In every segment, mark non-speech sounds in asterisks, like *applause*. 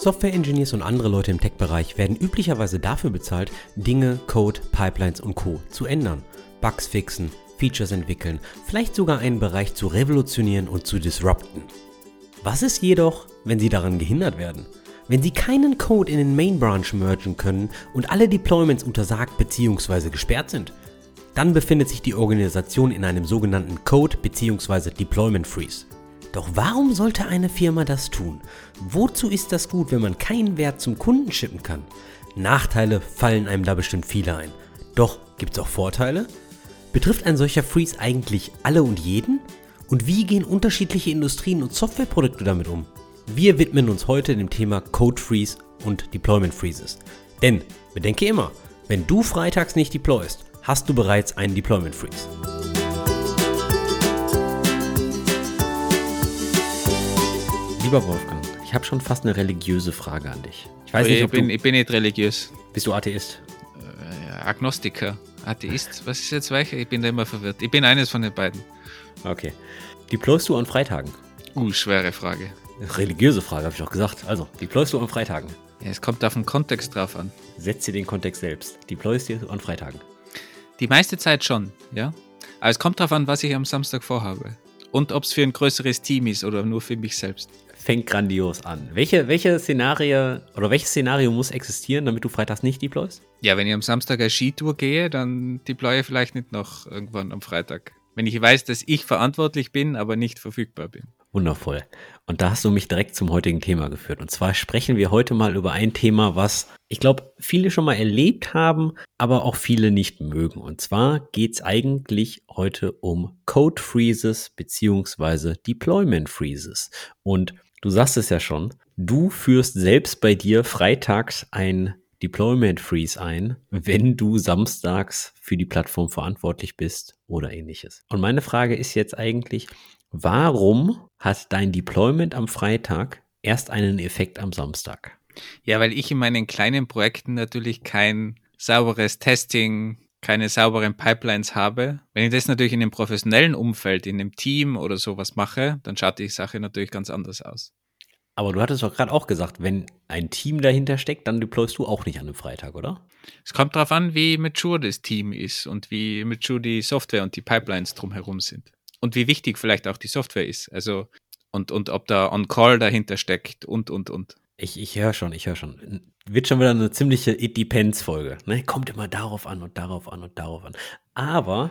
Software-Engineers und andere Leute im Tech-Bereich werden üblicherweise dafür bezahlt, Dinge, Code, Pipelines und Co. zu ändern. Bugs fixen, Features entwickeln, vielleicht sogar einen Bereich zu revolutionieren und zu disrupten. Was ist jedoch, wenn sie daran gehindert werden? Wenn sie keinen Code in den Main Branch mergen können und alle Deployments untersagt bzw. gesperrt sind? Dann befindet sich die Organisation in einem sogenannten Code bzw. Deployment Freeze. Doch warum sollte eine Firma das tun? Wozu ist das gut, wenn man keinen Wert zum Kunden schippen kann? Nachteile fallen einem da bestimmt viele ein. Doch gibt es auch Vorteile? Betrifft ein solcher Freeze eigentlich alle und jeden? Und wie gehen unterschiedliche Industrien und Softwareprodukte damit um? Wir widmen uns heute dem Thema Code Freeze und Deployment Freezes. Denn bedenke immer, wenn du freitags nicht deployst, hast du bereits einen Deployment Freeze. Lieber Wolfgang, ich habe schon fast eine religiöse Frage an dich. Ich weiß nicht, ich, bin, ich bin nicht religiös. Bist du Atheist? Äh, Agnostiker. Atheist? Was ist jetzt welcher? Ich bin da immer verwirrt. Ich bin eines von den beiden. Okay. Deployst du an Freitagen? Uh, schwere Frage. Religiöse Frage, habe ich auch gesagt. Also, deployst du an Freitagen? Ja, es kommt auf den Kontext drauf an. Setz dir den Kontext selbst. Deployst du an Freitagen? Die meiste Zeit schon, ja. Aber es kommt darauf an, was ich am Samstag vorhabe. Und ob es für ein größeres Team ist oder nur für mich selbst fängt grandios an. Welche, welche Szenario oder welches Szenario muss existieren, damit du freitags nicht deployst? Ja, wenn ich am Samstag eine Skitour gehe, dann deploye ich vielleicht nicht noch irgendwann am Freitag. Wenn ich weiß, dass ich verantwortlich bin, aber nicht verfügbar bin. Wundervoll. Und da hast du mich direkt zum heutigen Thema geführt. Und zwar sprechen wir heute mal über ein Thema, was ich glaube, viele schon mal erlebt haben, aber auch viele nicht mögen. Und zwar geht es eigentlich heute um Code Freezes beziehungsweise Deployment Freezes. Und Du sagst es ja schon, du führst selbst bei dir freitags ein Deployment Freeze ein, wenn du samstags für die Plattform verantwortlich bist oder ähnliches. Und meine Frage ist jetzt eigentlich, warum hat dein Deployment am Freitag erst einen Effekt am Samstag? Ja, weil ich in meinen kleinen Projekten natürlich kein sauberes Testing, keine sauberen Pipelines habe. Wenn ich das natürlich in einem professionellen Umfeld, in einem Team oder sowas mache, dann schaut die Sache natürlich ganz anders aus. Aber du hattest doch gerade auch gesagt, wenn ein Team dahinter steckt, dann deployst du auch nicht an einem Freitag, oder? Es kommt darauf an, wie mature das Team ist und wie mature die Software und die Pipelines drumherum sind. Und wie wichtig vielleicht auch die Software ist. Also, und, und ob da On-Call dahinter steckt und, und, und. Ich, ich höre schon, ich höre schon. Wird schon wieder eine ziemliche It Depends-Folge. Ne? Kommt immer darauf an und darauf an und darauf an. Aber.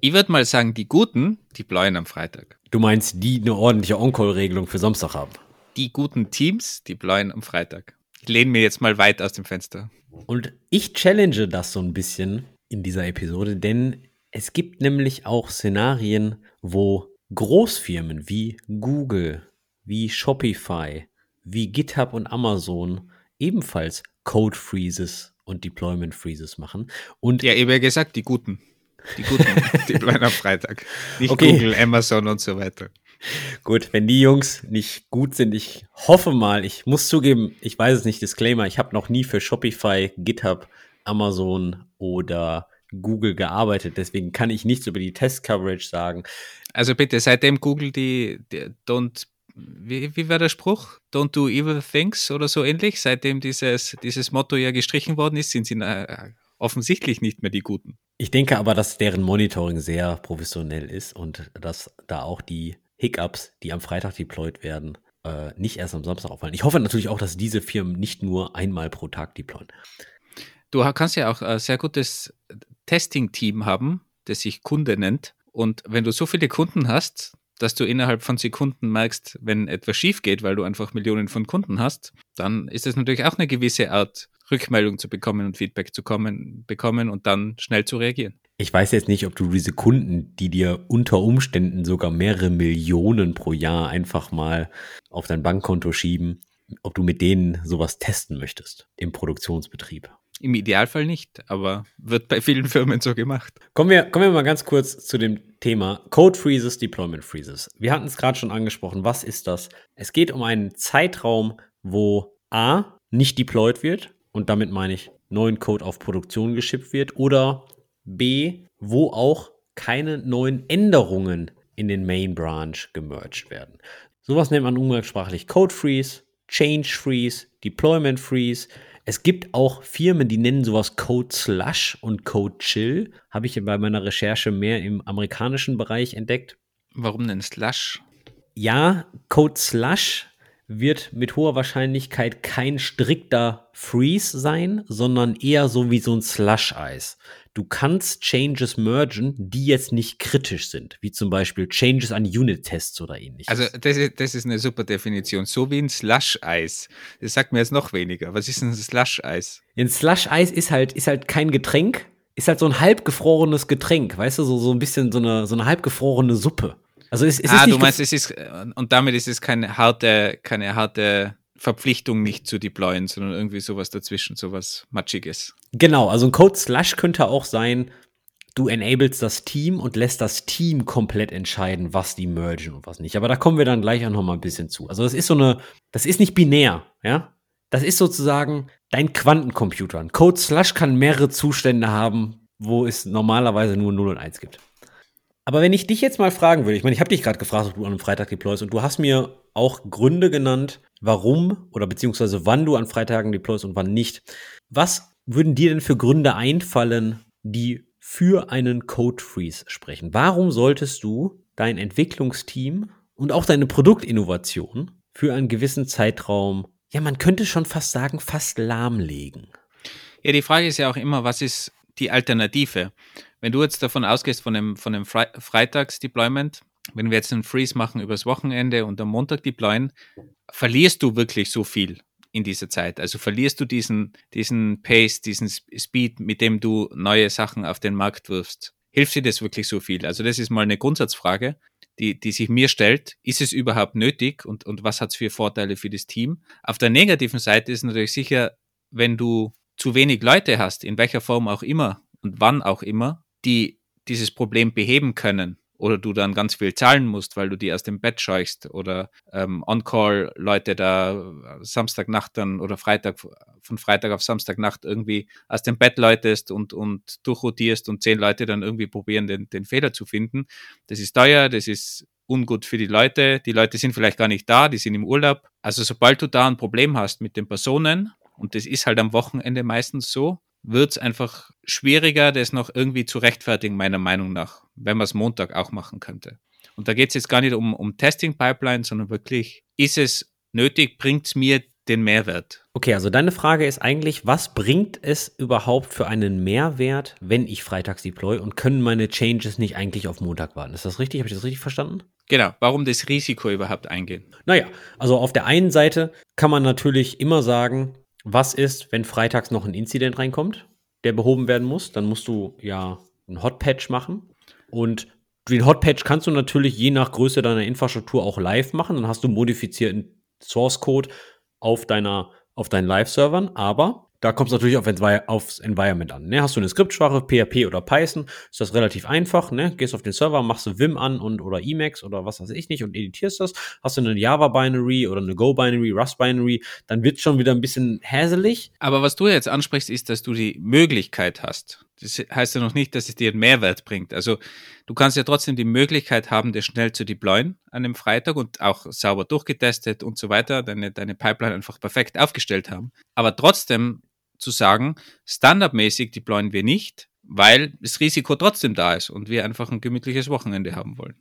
Ich würde mal sagen, die Guten, die bläuen am Freitag. Du meinst, die eine ordentliche On-Call-Regelung für Samstag haben? Die guten Teams, die bläuen am Freitag. Ich lehne mir jetzt mal weit aus dem Fenster. Und ich challenge das so ein bisschen in dieser Episode, denn es gibt nämlich auch Szenarien, wo Großfirmen wie Google, wie Shopify, wie GitHub und Amazon ebenfalls Code Freezes und Deployment Freezes machen. Und ja, eben gesagt, die guten. Die guten, *laughs* die bleiben am Freitag. Nicht okay. Google, Amazon und so weiter. Gut, wenn die Jungs nicht gut sind, ich hoffe mal, ich muss zugeben, ich weiß es nicht, Disclaimer, ich habe noch nie für Shopify, GitHub, Amazon oder Google gearbeitet, deswegen kann ich nichts über die Test-Coverage sagen. Also bitte, seitdem Google die, die don't wie, wie war der Spruch? Don't do evil things oder so ähnlich. Seitdem dieses, dieses Motto ja gestrichen worden ist, sind sie äh, offensichtlich nicht mehr die Guten. Ich denke aber, dass deren Monitoring sehr professionell ist und dass da auch die Hiccups, die am Freitag deployed werden, äh, nicht erst am Samstag auffallen. Ich hoffe natürlich auch, dass diese Firmen nicht nur einmal pro Tag deployen. Du kannst ja auch ein sehr gutes Testing-Team haben, das sich Kunde nennt. Und wenn du so viele Kunden hast, dass du innerhalb von Sekunden merkst, wenn etwas schief geht, weil du einfach Millionen von Kunden hast, dann ist es natürlich auch eine gewisse Art, Rückmeldung zu bekommen und Feedback zu kommen, bekommen und dann schnell zu reagieren. Ich weiß jetzt nicht, ob du diese Kunden, die dir unter Umständen sogar mehrere Millionen pro Jahr einfach mal auf dein Bankkonto schieben, ob du mit denen sowas testen möchtest im Produktionsbetrieb. Im Idealfall nicht, aber wird bei vielen Firmen so gemacht. Kommen wir, kommen wir mal ganz kurz zu dem Thema Code Freezes, Deployment Freezes. Wir hatten es gerade schon angesprochen. Was ist das? Es geht um einen Zeitraum, wo A nicht deployed wird und damit meine ich neuen Code auf Produktion geschippt wird oder B, wo auch keine neuen Änderungen in den Main Branch gemerged werden. Sowas nennt man umgangssprachlich Code Freeze, Change Freeze, Deployment Freeze. Es gibt auch Firmen, die nennen sowas Code Slush und Code Chill. Habe ich bei meiner Recherche mehr im amerikanischen Bereich entdeckt. Warum denn Slush? Ja, Code Slush wird mit hoher Wahrscheinlichkeit kein strikter Freeze sein, sondern eher so wie so ein Slush-Eis. Du kannst Changes mergen, die jetzt nicht kritisch sind, wie zum Beispiel Changes an Unit-Tests oder ähnliches. Also das ist, das ist eine super Definition, so wie ein Slush-Eis. Das sagt mir jetzt noch weniger. Was ist ein Slush-Eis? Ein Slush-Eis ist halt, ist halt kein Getränk, ist halt so ein halbgefrorenes Getränk, weißt du, so, so ein bisschen so eine, so eine halbgefrorene Suppe. Also es, es ah, du meinst, es ist, und damit ist es keine harte, keine harte Verpflichtung nicht zu deployen, sondern irgendwie sowas dazwischen, sowas Matschiges. Genau, also ein Code Slush könnte auch sein, du enablest das Team und lässt das Team komplett entscheiden, was die mergen und was nicht. Aber da kommen wir dann gleich auch noch mal ein bisschen zu. Also das ist so eine, das ist nicht binär, ja. Das ist sozusagen dein Quantencomputer. Ein Code Slush kann mehrere Zustände haben, wo es normalerweise nur 0 und 1 gibt. Aber wenn ich dich jetzt mal fragen würde, ich meine, ich habe dich gerade gefragt, ob du an einem Freitag deployst und du hast mir auch Gründe genannt, warum oder beziehungsweise wann du an Freitagen deployst und wann nicht. Was würden dir denn für Gründe einfallen, die für einen Code Freeze sprechen? Warum solltest du dein Entwicklungsteam und auch deine Produktinnovation für einen gewissen Zeitraum, ja, man könnte schon fast sagen, fast lahmlegen? Ja, die Frage ist ja auch immer, was ist die Alternative? Wenn du jetzt davon ausgehst, von dem, von dem Fre Freitags-Deployment, wenn wir jetzt einen Freeze machen übers Wochenende und am Montag deployen, verlierst du wirklich so viel in dieser Zeit. Also verlierst du diesen, diesen Pace, diesen Speed, mit dem du neue Sachen auf den Markt wirfst. Hilft dir das wirklich so viel? Also das ist mal eine Grundsatzfrage, die, die sich mir stellt. Ist es überhaupt nötig und, und was hat es für Vorteile für das Team? Auf der negativen Seite ist natürlich sicher, wenn du zu wenig Leute hast, in welcher Form auch immer und wann auch immer, die dieses Problem beheben können oder du dann ganz viel zahlen musst, weil du die aus dem Bett scheuchst oder ähm, On-Call-Leute da Samstagnacht dann oder Freitag, von Freitag auf Samstagnacht irgendwie aus dem Bett läutest und, und durchrotierst und zehn Leute dann irgendwie probieren, den, den Fehler zu finden. Das ist teuer, das ist ungut für die Leute. Die Leute sind vielleicht gar nicht da, die sind im Urlaub. Also sobald du da ein Problem hast mit den Personen, und das ist halt am Wochenende meistens so, wird es einfach schwieriger, das noch irgendwie zu rechtfertigen, meiner Meinung nach, wenn man es Montag auch machen könnte. Und da geht es jetzt gar nicht um, um Testing-Pipeline, sondern wirklich, ist es nötig, bringt es mir den Mehrwert? Okay, also deine Frage ist eigentlich, was bringt es überhaupt für einen Mehrwert, wenn ich freitags deploy und können meine Changes nicht eigentlich auf Montag warten? Ist das richtig? Habe ich das richtig verstanden? Genau, warum das Risiko überhaupt eingehen? Naja, also auf der einen Seite kann man natürlich immer sagen, was ist, wenn freitags noch ein Incident reinkommt, der behoben werden muss? Dann musst du ja einen Hotpatch machen. Und den Hotpatch kannst du natürlich je nach Größe deiner Infrastruktur auch live machen. Dann hast du modifizierten Source Code auf deiner, auf deinen Live-Servern. Aber da kommt es natürlich auf Envi aufs Environment an. Ne? Hast du eine Skriptsprache, PHP oder Python, ist das relativ einfach. Ne? Gehst auf den Server, machst du Vim an und oder Emacs oder was weiß ich nicht und editierst das. Hast du eine Java-Binary oder eine Go-Binary, Rust-Binary, dann wird schon wieder ein bisschen häselig. Aber was du jetzt ansprichst, ist, dass du die Möglichkeit hast. Das heißt ja noch nicht, dass es dir einen Mehrwert bringt. Also du kannst ja trotzdem die Möglichkeit haben, das schnell zu deployen an einem Freitag und auch sauber durchgetestet und so weiter, deine, deine Pipeline einfach perfekt aufgestellt haben. Aber trotzdem zu sagen, standardmäßig deployen wir nicht, weil das Risiko trotzdem da ist und wir einfach ein gemütliches Wochenende haben wollen.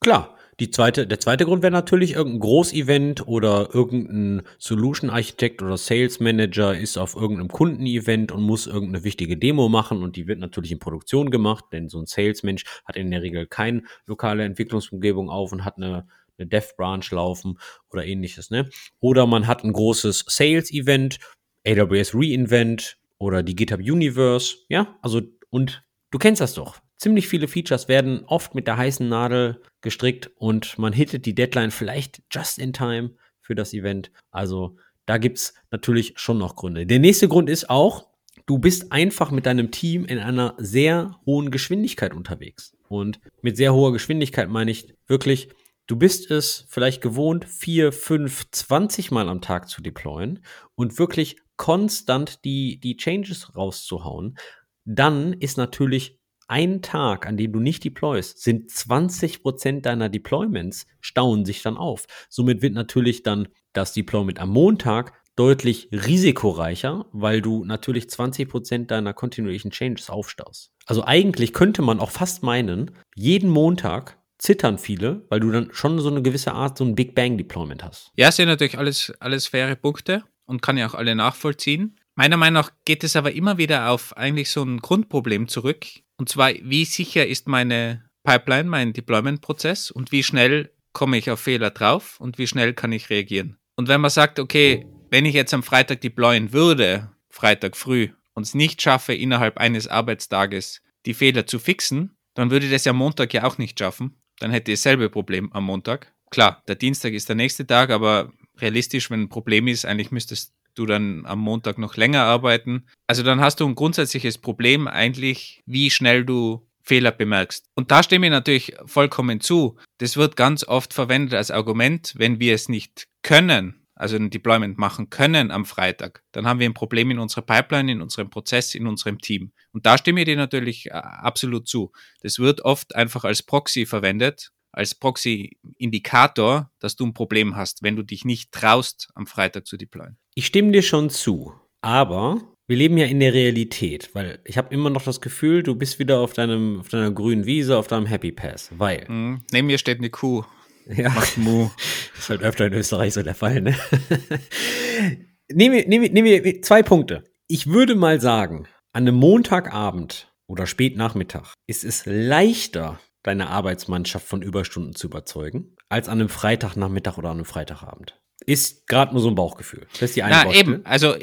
Klar, die zweite, der zweite Grund wäre natürlich irgendein Großevent oder irgendein Solution Architekt oder Sales Manager ist auf irgendeinem Kundenevent und muss irgendeine wichtige Demo machen und die wird natürlich in Produktion gemacht, denn so ein Salesmensch hat in der Regel keine lokale Entwicklungsumgebung auf und hat eine, eine Dev Branch laufen oder ähnliches, ne? Oder man hat ein großes Sales Event, AWS reInvent oder die GitHub Universe, ja, also und du kennst das doch. Ziemlich viele Features werden oft mit der heißen Nadel gestrickt und man hittet die Deadline vielleicht just in time für das Event. Also da gibt es natürlich schon noch Gründe. Der nächste Grund ist auch, du bist einfach mit deinem Team in einer sehr hohen Geschwindigkeit unterwegs. Und mit sehr hoher Geschwindigkeit meine ich wirklich, du bist es vielleicht gewohnt, vier, fünf, zwanzig Mal am Tag zu deployen und wirklich konstant die, die Changes rauszuhauen, dann ist natürlich einen Tag, an dem du nicht deployst, sind 20% deiner Deployments stauen sich dann auf. Somit wird natürlich dann das Deployment am Montag deutlich risikoreicher, weil du natürlich 20% deiner kontinuierlichen Changes aufstaust. Also eigentlich könnte man auch fast meinen, jeden Montag zittern viele, weil du dann schon so eine gewisse Art, so ein Big Bang Deployment hast. Ja, sind natürlich alles, alles faire Punkte und kann ja auch alle nachvollziehen. Meiner Meinung nach geht es aber immer wieder auf eigentlich so ein Grundproblem zurück. Und zwar, wie sicher ist meine Pipeline, mein Deployment-Prozess und wie schnell komme ich auf Fehler drauf und wie schnell kann ich reagieren. Und wenn man sagt, okay, wenn ich jetzt am Freitag deployen würde, Freitag früh, und es nicht schaffe, innerhalb eines Arbeitstages die Fehler zu fixen, dann würde ich das ja Montag ja auch nicht schaffen. Dann hätte ich dasselbe Problem am Montag. Klar, der Dienstag ist der nächste Tag, aber realistisch, wenn ein Problem ist, eigentlich müsstest du dann am Montag noch länger arbeiten. Also dann hast du ein grundsätzliches Problem eigentlich, wie schnell du Fehler bemerkst. Und da stimme ich natürlich vollkommen zu. Das wird ganz oft verwendet als Argument, wenn wir es nicht können, also ein Deployment machen können am Freitag, dann haben wir ein Problem in unserer Pipeline, in unserem Prozess, in unserem Team. Und da stimme ich dir natürlich äh, absolut zu. Das wird oft einfach als Proxy verwendet, als Proxy-Indikator, dass du ein Problem hast, wenn du dich nicht traust, am Freitag zu deployen. Ich stimme dir schon zu, aber wir leben ja in der Realität, weil ich habe immer noch das Gefühl, du bist wieder auf deinem auf deiner grünen Wiese, auf deinem Happy Pass, weil mhm. neben mir steht eine Kuh. Ja. Macht Mu. Das *laughs* ist halt öfter in Österreich so der Fall, ne? *laughs* nehmen, wir, nehmen wir zwei Punkte. Ich würde mal sagen, an einem Montagabend oder Spätnachmittag ist es leichter, deine Arbeitsmannschaft von Überstunden zu überzeugen, als an einem Freitagnachmittag oder an einem Freitagabend. Ist gerade nur so ein Bauchgefühl. Das ist die eine Na, eben. Also,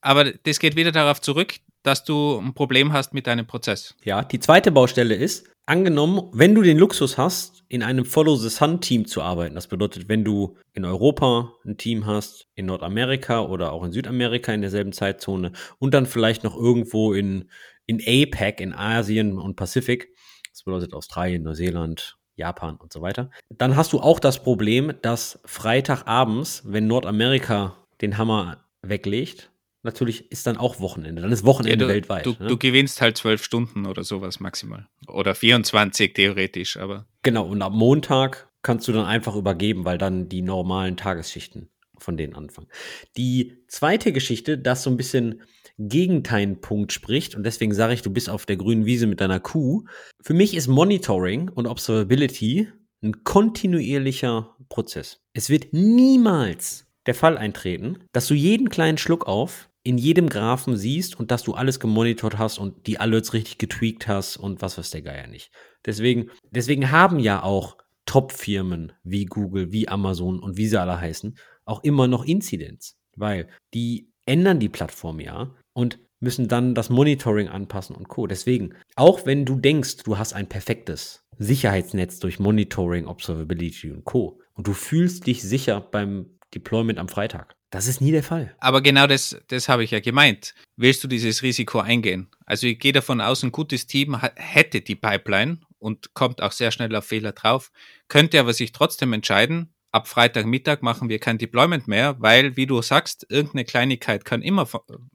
aber das geht wieder darauf zurück, dass du ein Problem hast mit deinem Prozess. Ja, die zweite Baustelle ist, angenommen, wenn du den Luxus hast, in einem Follow the Sun Team zu arbeiten, das bedeutet, wenn du in Europa ein Team hast, in Nordamerika oder auch in Südamerika in derselben Zeitzone und dann vielleicht noch irgendwo in, in APAC, in Asien und Pazifik, das bedeutet Australien, Neuseeland, Japan und so weiter, dann hast du auch das Problem, dass Freitagabends, wenn Nordamerika den Hammer weglegt, natürlich ist dann auch Wochenende. Dann ist Wochenende ja, du, weltweit. Du, ne? du, gewinnst halt zwölf Stunden oder sowas maximal. Oder 24 theoretisch, aber. Genau, und am Montag kannst du dann einfach übergeben, weil dann die normalen Tagesschichten von denen anfangen. Die zweite Geschichte, das so ein bisschen gegen deinen Punkt spricht, und deswegen sage ich, du bist auf der grünen Wiese mit deiner Kuh. Für mich ist Monitoring und Observability ein kontinuierlicher Prozess. Es wird niemals der Fall eintreten, dass du jeden kleinen Schluck auf in jedem Graphen siehst und dass du alles gemonitort hast und die Alerts richtig getweakt hast und was weiß der Geier nicht. Deswegen, deswegen haben ja auch Top-Firmen wie Google, wie Amazon und wie sie alle heißen, auch immer noch Incidents, weil die ändern die Plattform ja und müssen dann das Monitoring anpassen und Co. Deswegen, auch wenn du denkst, du hast ein perfektes Sicherheitsnetz durch Monitoring, Observability und Co. und du fühlst dich sicher beim Deployment am Freitag. Das ist nie der Fall. Aber genau das, das habe ich ja gemeint. Willst du dieses Risiko eingehen? Also ich gehe davon aus, ein gutes Team hätte die Pipeline und kommt auch sehr schnell auf Fehler drauf, könnte aber sich trotzdem entscheiden, ab Freitagmittag machen wir kein Deployment mehr, weil, wie du sagst, irgendeine Kleinigkeit kann immer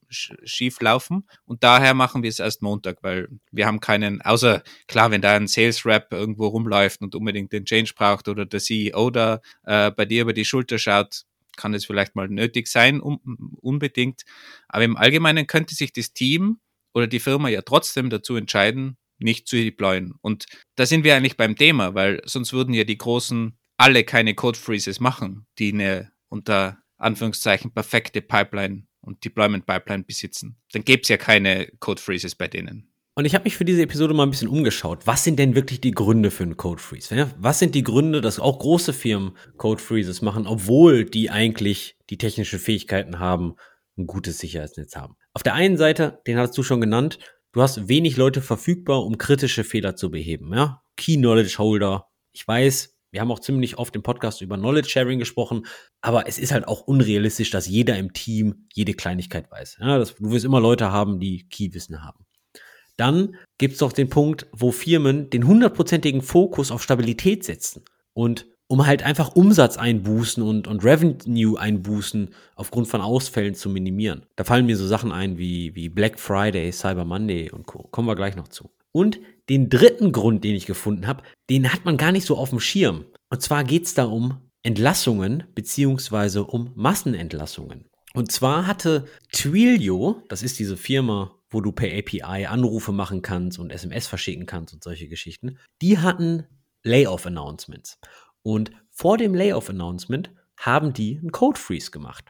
schief laufen und daher machen wir es erst Montag, weil wir haben keinen, außer klar, wenn da ein Sales Rep irgendwo rumläuft und unbedingt den Change braucht oder der CEO da äh, bei dir über die Schulter schaut, kann es vielleicht mal nötig sein, um, unbedingt. Aber im Allgemeinen könnte sich das Team oder die Firma ja trotzdem dazu entscheiden, nicht zu deployen. Und da sind wir eigentlich beim Thema, weil sonst würden ja die großen alle keine Code Freezes machen, die eine unter Anführungszeichen perfekte Pipeline und Deployment Pipeline besitzen. Dann gäbe es ja keine Code Freezes bei denen. Und ich habe mich für diese Episode mal ein bisschen umgeschaut. Was sind denn wirklich die Gründe für einen Code Freeze? Was sind die Gründe, dass auch große Firmen Code Freezes machen, obwohl die eigentlich die technischen Fähigkeiten haben, ein gutes Sicherheitsnetz haben? Auf der einen Seite, den hast du schon genannt, du hast wenig Leute verfügbar, um kritische Fehler zu beheben. Ja? Key Knowledge Holder. Ich weiß, wir haben auch ziemlich oft im Podcast über Knowledge Sharing gesprochen, aber es ist halt auch unrealistisch, dass jeder im Team jede Kleinigkeit weiß. Ja, das, du wirst immer Leute haben, die Key-Wissen haben. Dann gibt es doch den Punkt, wo Firmen den hundertprozentigen Fokus auf Stabilität setzen und um halt einfach Umsatz einbußen und, und Revenue einbußen aufgrund von Ausfällen zu minimieren. Da fallen mir so Sachen ein wie, wie Black Friday, Cyber Monday und Co. Kommen wir gleich noch zu. Und den dritten Grund, den ich gefunden habe, den hat man gar nicht so auf dem Schirm. Und zwar geht es da um Entlassungen beziehungsweise um Massenentlassungen. Und zwar hatte Twilio, das ist diese Firma, wo du per API Anrufe machen kannst und SMS verschicken kannst und solche Geschichten, die hatten Layoff-Announcements. Und vor dem Layoff-Announcement haben die einen Code Freeze gemacht.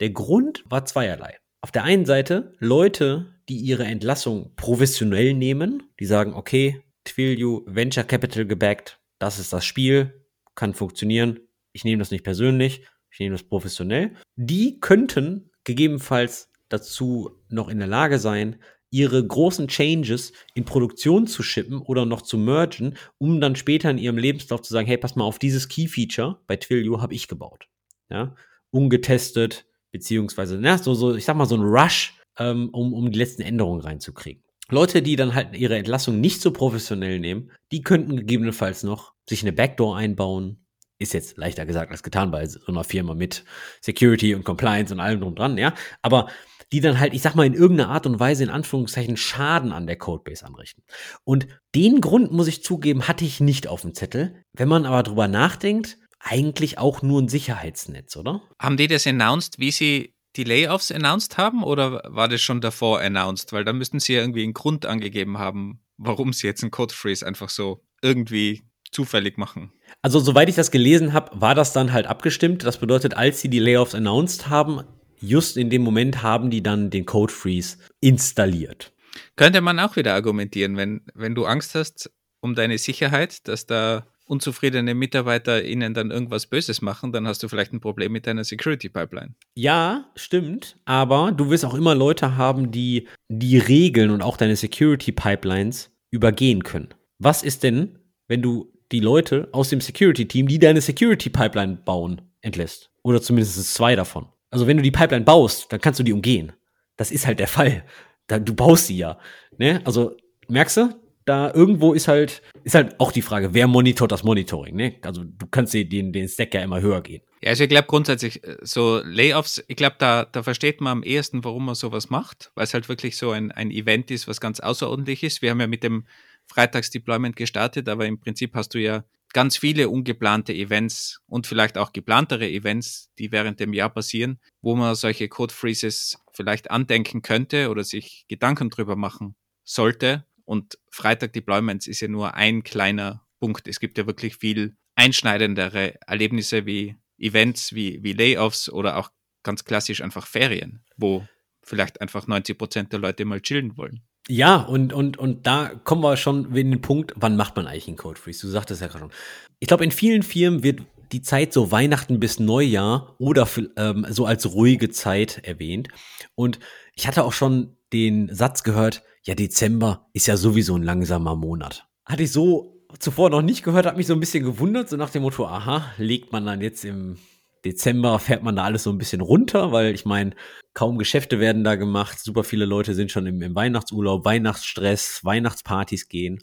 Der Grund war zweierlei. Auf der einen Seite Leute, die ihre Entlassung professionell nehmen, die sagen, okay, Twilio Venture Capital gebackt, das ist das Spiel, kann funktionieren, ich nehme das nicht persönlich, ich nehme das professionell. Die könnten gegebenenfalls dazu noch in der Lage sein, ihre großen Changes in Produktion zu shippen oder noch zu mergen, um dann später in ihrem Lebenslauf zu sagen, hey, pass mal auf, dieses Key-Feature bei Twilio habe ich gebaut. Ja, ungetestet, beziehungsweise, na, so, so, ich sag mal, so ein Rush, ähm, um, um die letzten Änderungen reinzukriegen. Leute, die dann halt ihre Entlassung nicht so professionell nehmen, die könnten gegebenenfalls noch sich eine Backdoor einbauen. Ist jetzt leichter gesagt als getan bei so einer Firma mit Security und Compliance und allem drum dran, ja. Aber die dann halt, ich sag mal, in irgendeiner Art und Weise in Anführungszeichen Schaden an der Codebase anrichten. Und den Grund, muss ich zugeben, hatte ich nicht auf dem Zettel. Wenn man aber drüber nachdenkt, eigentlich auch nur ein Sicherheitsnetz, oder? Haben die das announced, wie sie die Layoffs announced haben oder war das schon davor announced? Weil da müssten sie ja irgendwie einen Grund angegeben haben, warum sie jetzt einen Code Freeze einfach so irgendwie zufällig machen. Also, soweit ich das gelesen habe, war das dann halt abgestimmt. Das bedeutet, als sie die Layoffs announced haben, just in dem Moment haben die dann den Code Freeze installiert. Könnte man auch wieder argumentieren, wenn, wenn du Angst hast um deine Sicherheit, dass da unzufriedene MitarbeiterInnen dann irgendwas Böses machen, dann hast du vielleicht ein Problem mit deiner Security Pipeline. Ja, stimmt. Aber du wirst auch immer Leute haben, die die Regeln und auch deine Security Pipelines übergehen können. Was ist denn, wenn du die Leute aus dem Security Team, die deine Security Pipeline bauen, entlässt? Oder zumindest zwei davon. Also wenn du die Pipeline baust, dann kannst du die umgehen. Das ist halt der Fall. du baust sie ja. Ne? Also merkst du, da irgendwo ist halt, ist halt auch die Frage, wer monitort das Monitoring, ne? Also du kannst den, den Stack ja immer höher gehen. Ja, also ich glaube grundsätzlich, äh, so Layoffs, ich glaube, da, da versteht man am ehesten, warum man sowas macht, weil es halt wirklich so ein, ein Event ist, was ganz außerordentlich ist. Wir haben ja mit dem Freitagsdeployment gestartet, aber im Prinzip hast du ja ganz viele ungeplante Events und vielleicht auch geplantere Events, die während dem Jahr passieren, wo man solche Code Freezes vielleicht andenken könnte oder sich Gedanken drüber machen sollte, und Freitag Deployments ist ja nur ein kleiner Punkt. Es gibt ja wirklich viel einschneidendere Erlebnisse wie Events, wie, wie Layoffs oder auch ganz klassisch einfach Ferien, wo vielleicht einfach 90 Prozent der Leute mal chillen wollen. Ja, und, und, und da kommen wir schon in den Punkt, wann macht man eigentlich einen Code Freeze? Du sagtest ja gerade schon. Ich glaube, in vielen Firmen wird die Zeit so Weihnachten bis Neujahr oder ähm, so als ruhige Zeit erwähnt. Und ich hatte auch schon den Satz gehört, ja, Dezember ist ja sowieso ein langsamer Monat. Hatte ich so zuvor noch nicht gehört, hat mich so ein bisschen gewundert, so nach dem Motto, aha, legt man dann jetzt im Dezember, fährt man da alles so ein bisschen runter, weil ich meine, kaum Geschäfte werden da gemacht, super viele Leute sind schon im, im Weihnachtsurlaub, Weihnachtsstress, Weihnachtspartys gehen.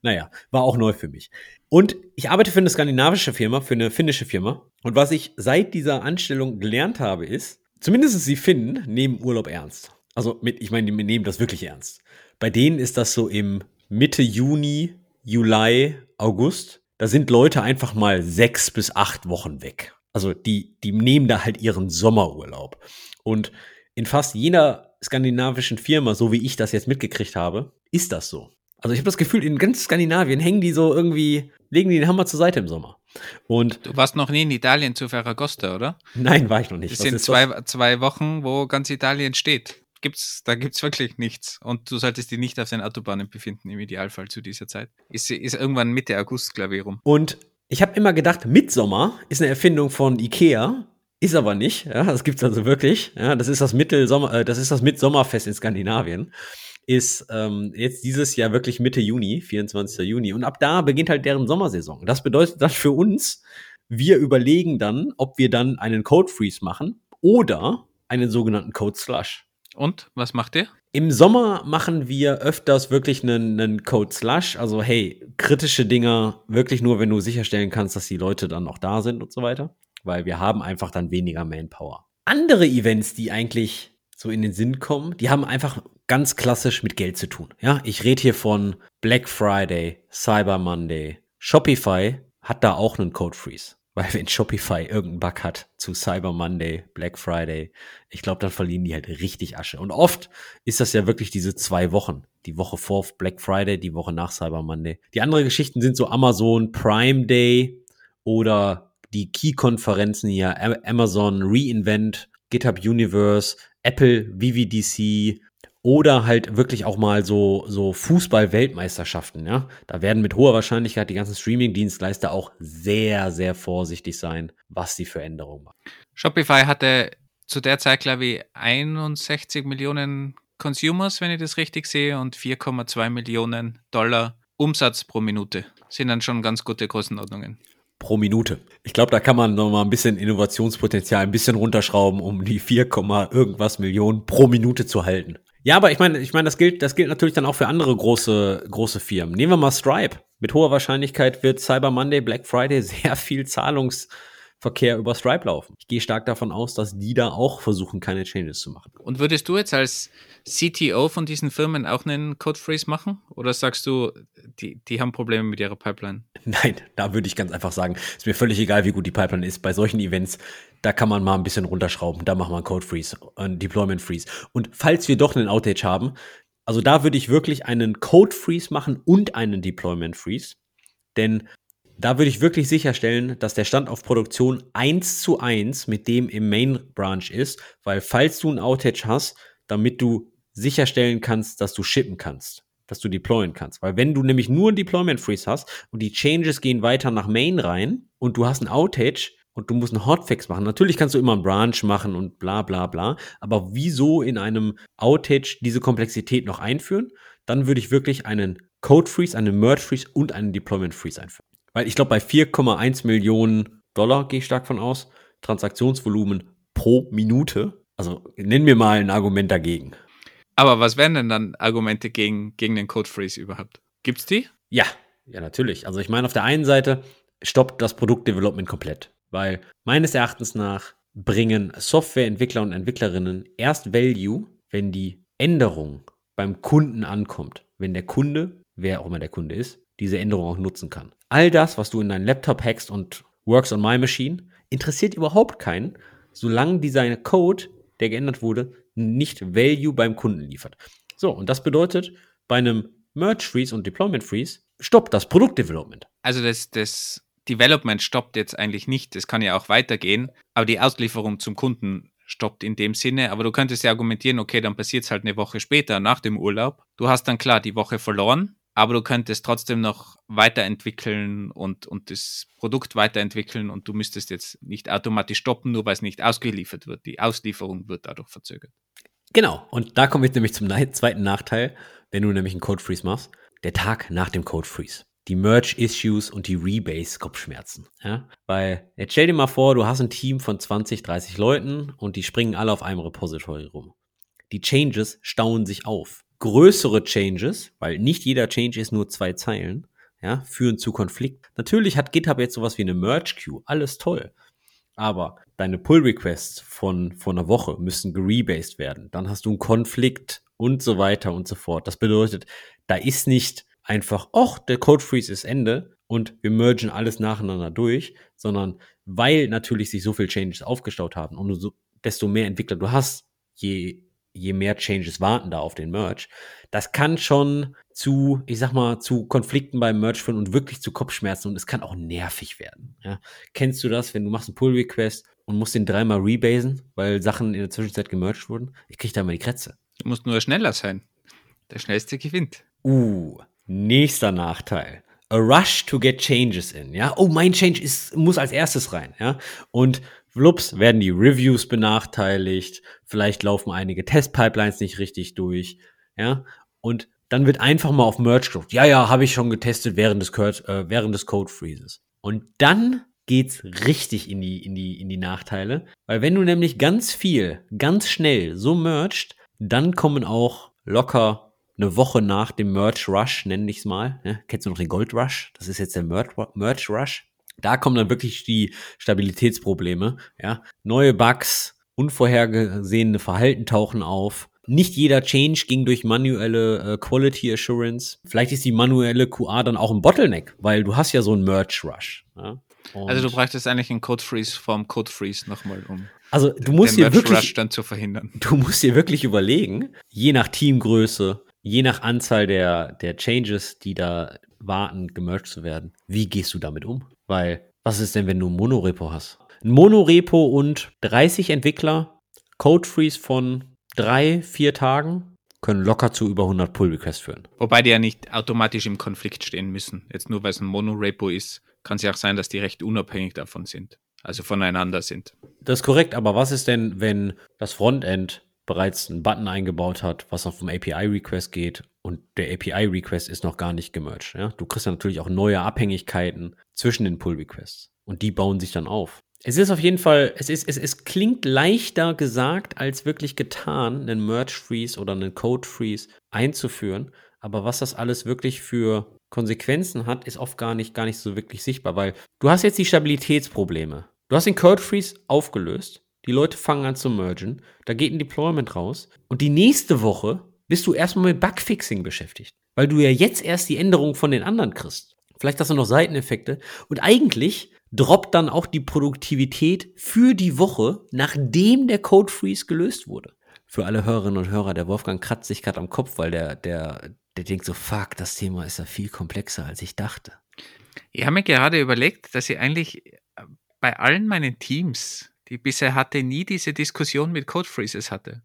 Naja, war auch neu für mich. Und ich arbeite für eine skandinavische Firma, für eine finnische Firma. Und was ich seit dieser Anstellung gelernt habe, ist, zumindest sie Finnen nehmen Urlaub ernst. Also mit, ich meine, die nehmen das wirklich ernst. Bei denen ist das so im Mitte Juni, Juli, August. Da sind Leute einfach mal sechs bis acht Wochen weg. Also die, die nehmen da halt ihren Sommerurlaub. Und in fast jeder skandinavischen Firma, so wie ich das jetzt mitgekriegt habe, ist das so. Also ich habe das Gefühl, in ganz Skandinavien hängen die so irgendwie, legen die den Hammer zur Seite im Sommer. Und du warst noch nie in Italien zu Ferragosta, oder? Nein, war ich noch nicht. Das sind zwei, zwei Wochen, wo ganz Italien steht gibt's, da gibt's wirklich nichts. Und du solltest dich nicht auf den Autobahnen befinden, im Idealfall zu dieser Zeit. Ist, ist irgendwann Mitte August, glaube ich, rum. Und ich habe immer gedacht, Midsommer ist eine Erfindung von Ikea. Ist aber nicht, ja, das gibt's also wirklich. Ja, das ist das Mittelsommer, äh, das ist das Mitsommerfest in Skandinavien. Ist ähm, jetzt dieses Jahr wirklich Mitte Juni, 24. Juni. Und ab da beginnt halt deren Sommersaison. Das bedeutet dann für uns, wir überlegen dann, ob wir dann einen Code Freeze machen oder einen sogenannten Code Slush. Und was macht ihr? Im Sommer machen wir öfters wirklich einen, einen Code Slush. Also, hey, kritische Dinger wirklich nur, wenn du sicherstellen kannst, dass die Leute dann auch da sind und so weiter. Weil wir haben einfach dann weniger Manpower. Andere Events, die eigentlich so in den Sinn kommen, die haben einfach ganz klassisch mit Geld zu tun. Ja, ich rede hier von Black Friday, Cyber Monday. Shopify hat da auch einen Code Freeze. Weil wenn Shopify irgendeinen Bug hat zu Cyber Monday, Black Friday, ich glaube, dann verlieren die halt richtig Asche. Und oft ist das ja wirklich diese zwei Wochen. Die Woche vor Black Friday, die Woche nach Cyber Monday. Die anderen Geschichten sind so Amazon Prime Day oder die Key-Konferenzen hier, Amazon Reinvent, GitHub Universe, Apple VVDC, oder halt wirklich auch mal so, so Fußball-Weltmeisterschaften, ja. Da werden mit hoher Wahrscheinlichkeit die ganzen Streaming-Dienstleister auch sehr, sehr vorsichtig sein, was sie für Änderungen machen. Shopify hatte zu der Zeit, glaube ich, 61 Millionen Consumers, wenn ich das richtig sehe, und 4,2 Millionen Dollar Umsatz pro Minute. Sind dann schon ganz gute Größenordnungen pro Minute. Ich glaube, da kann man noch mal ein bisschen Innovationspotenzial ein bisschen runterschrauben, um die 4, irgendwas Millionen pro Minute zu halten. Ja, aber ich meine, ich meine, das gilt, das gilt natürlich dann auch für andere große, große Firmen. Nehmen wir mal Stripe. Mit hoher Wahrscheinlichkeit wird Cyber Monday, Black Friday *laughs* sehr viel Zahlungsverkehr über Stripe laufen. Ich gehe stark davon aus, dass die da auch versuchen, keine Changes zu machen. Und würdest du jetzt als CTO von diesen Firmen auch einen Code Freeze machen? Oder sagst du, die, die haben Probleme mit ihrer Pipeline? *laughs* Nein, da würde ich ganz einfach sagen, ist mir völlig egal, wie gut die Pipeline ist. Bei solchen Events, da kann man mal ein bisschen runterschrauben. Da machen wir einen Code Freeze, einen Deployment Freeze. Und falls wir doch einen Outage haben, also da würde ich wirklich einen Code Freeze machen und einen Deployment Freeze. Denn da würde ich wirklich sicherstellen, dass der Stand auf Produktion eins zu eins mit dem im Main Branch ist, weil falls du ein Outage hast, damit du sicherstellen kannst, dass du shippen kannst, dass du deployen kannst. Weil wenn du nämlich nur ein Deployment Freeze hast und die Changes gehen weiter nach Main rein und du hast ein Outage und du musst einen Hotfix machen. Natürlich kannst du immer einen Branch machen und bla bla bla. Aber wieso in einem Outage diese Komplexität noch einführen? Dann würde ich wirklich einen Code Freeze, einen Merge Freeze und einen Deployment Freeze einführen. Weil ich glaube, bei 4,1 Millionen Dollar gehe ich stark von aus, Transaktionsvolumen pro Minute. Also nenn mir mal ein Argument dagegen. Aber was wären denn dann Argumente gegen, gegen den Code Freeze überhaupt? Gibt's die? Ja, ja, natürlich. Also ich meine, auf der einen Seite stoppt das Produktdevelopment komplett, weil meines Erachtens nach bringen Softwareentwickler und Entwicklerinnen erst Value, wenn die Änderung beim Kunden ankommt. Wenn der Kunde, wer auch immer der Kunde ist, diese Änderung auch nutzen kann. All das, was du in deinen Laptop hackst und works on my machine, interessiert überhaupt keinen, solange dieser Code, der geändert wurde, nicht Value beim Kunden liefert. So, und das bedeutet, bei einem Merge Freeze und Deployment Freeze stoppt das Produktdevelopment. Also das, das Development stoppt jetzt eigentlich nicht, das kann ja auch weitergehen, aber die Auslieferung zum Kunden stoppt in dem Sinne. Aber du könntest ja argumentieren, okay, dann passiert es halt eine Woche später nach dem Urlaub. Du hast dann klar die Woche verloren, aber du könntest trotzdem noch weiterentwickeln und, und das Produkt weiterentwickeln und du müsstest jetzt nicht automatisch stoppen, nur weil es nicht ausgeliefert wird. Die Auslieferung wird dadurch verzögert. Genau, und da komme ich nämlich zum zweiten Nachteil, wenn du nämlich einen Code Freeze machst. Der Tag nach dem Code Freeze. Die Merge-Issues und die Rebase-Kopfschmerzen. Ja? Weil, jetzt stell dir mal vor, du hast ein Team von 20, 30 Leuten und die springen alle auf einem Repository rum. Die Changes stauen sich auf. Größere Changes, weil nicht jeder Change ist nur zwei Zeilen, ja, führen zu Konflikt. Natürlich hat GitHub jetzt sowas wie eine Merge-Queue. Alles toll. Aber deine Pull-Requests von, von einer Woche müssen gerebased werden. Dann hast du einen Konflikt und so weiter und so fort. Das bedeutet, da ist nicht einfach, ach, der Code Freeze ist Ende und wir mergen alles nacheinander durch, sondern weil natürlich sich so viel Changes aufgestaut haben und so, desto mehr Entwickler du hast, je, je mehr Changes warten da auf den Merge. Das kann schon zu, ich sag mal, zu Konflikten beim Merge führen und wirklich zu Kopfschmerzen und es kann auch nervig werden. Ja. Kennst du das, wenn du machst einen Pull-Request und musst den dreimal rebasen, weil Sachen in der Zwischenzeit gemerged wurden? Ich krieg da mal die Krätze. Du musst nur schneller sein. Der schnellste gewinnt. Uh, nächster Nachteil. A rush to get changes in, ja. Oh, mein Change ist, muss als erstes rein, ja. Und Flups werden die Reviews benachteiligt, vielleicht laufen einige Testpipelines nicht richtig durch, ja. Und dann wird einfach mal auf Merge gedruckt. Ja, ja, habe ich schon getestet während des, Code, äh, während des Code Freezes. Und dann geht's richtig in die, in die, in die Nachteile. Weil wenn du nämlich ganz viel, ganz schnell so merged, dann kommen auch locker eine Woche nach dem Merge Rush, nenne ich es mal. Ja, kennst du noch den Gold Rush? Das ist jetzt der Merge Rush. Da kommen dann wirklich die Stabilitätsprobleme. Ja, neue Bugs, unvorhergesehene Verhalten tauchen auf nicht jeder Change ging durch manuelle äh, Quality Assurance. Vielleicht ist die manuelle QA dann auch ein Bottleneck, weil du hast ja so einen Merge Rush. Ja? also du bräuchtest eigentlich einen Code Freeze vom Code Freeze nochmal um. Also du musst dir wirklich Rush dann zu verhindern. Du musst dir wirklich überlegen, je nach Teamgröße, je nach Anzahl der der Changes, die da warten, gemerged zu werden, wie gehst du damit um? Weil was ist denn, wenn du ein Monorepo hast? Ein Monorepo und 30 Entwickler, Code Freeze von drei, vier Tagen können locker zu über 100 Pull Requests führen. Wobei die ja nicht automatisch im Konflikt stehen müssen. Jetzt nur weil es ein Monorepo ist, kann es ja auch sein, dass die recht unabhängig davon sind. Also voneinander sind. Das ist korrekt, aber was ist denn, wenn das Frontend bereits einen Button eingebaut hat, was auf dem API-Request geht und der API-Request ist noch gar nicht gemerged. Ja? Du kriegst ja natürlich auch neue Abhängigkeiten zwischen den Pull-Requests und die bauen sich dann auf. Es ist auf jeden Fall, es, ist, es, es klingt leichter gesagt als wirklich getan, einen Merge Freeze oder einen Code Freeze einzuführen. Aber was das alles wirklich für Konsequenzen hat, ist oft gar nicht, gar nicht so wirklich sichtbar, weil du hast jetzt die Stabilitätsprobleme. Du hast den Code Freeze aufgelöst. Die Leute fangen an zu mergen. Da geht ein Deployment raus. Und die nächste Woche bist du erstmal mit Bugfixing beschäftigt. Weil du ja jetzt erst die Änderung von den anderen kriegst. Vielleicht hast du noch Seiteneffekte. Und eigentlich droppt dann auch die Produktivität für die Woche, nachdem der Code Freeze gelöst wurde. Für alle Hörerinnen und Hörer, der Wolfgang kratzt sich gerade am Kopf, weil der, der, der denkt so, fuck, das Thema ist ja viel komplexer, als ich dachte. Ich habe mir gerade überlegt, dass ich eigentlich bei allen meinen Teams, die bisher hatte, nie diese Diskussion mit Code Freezes hatte.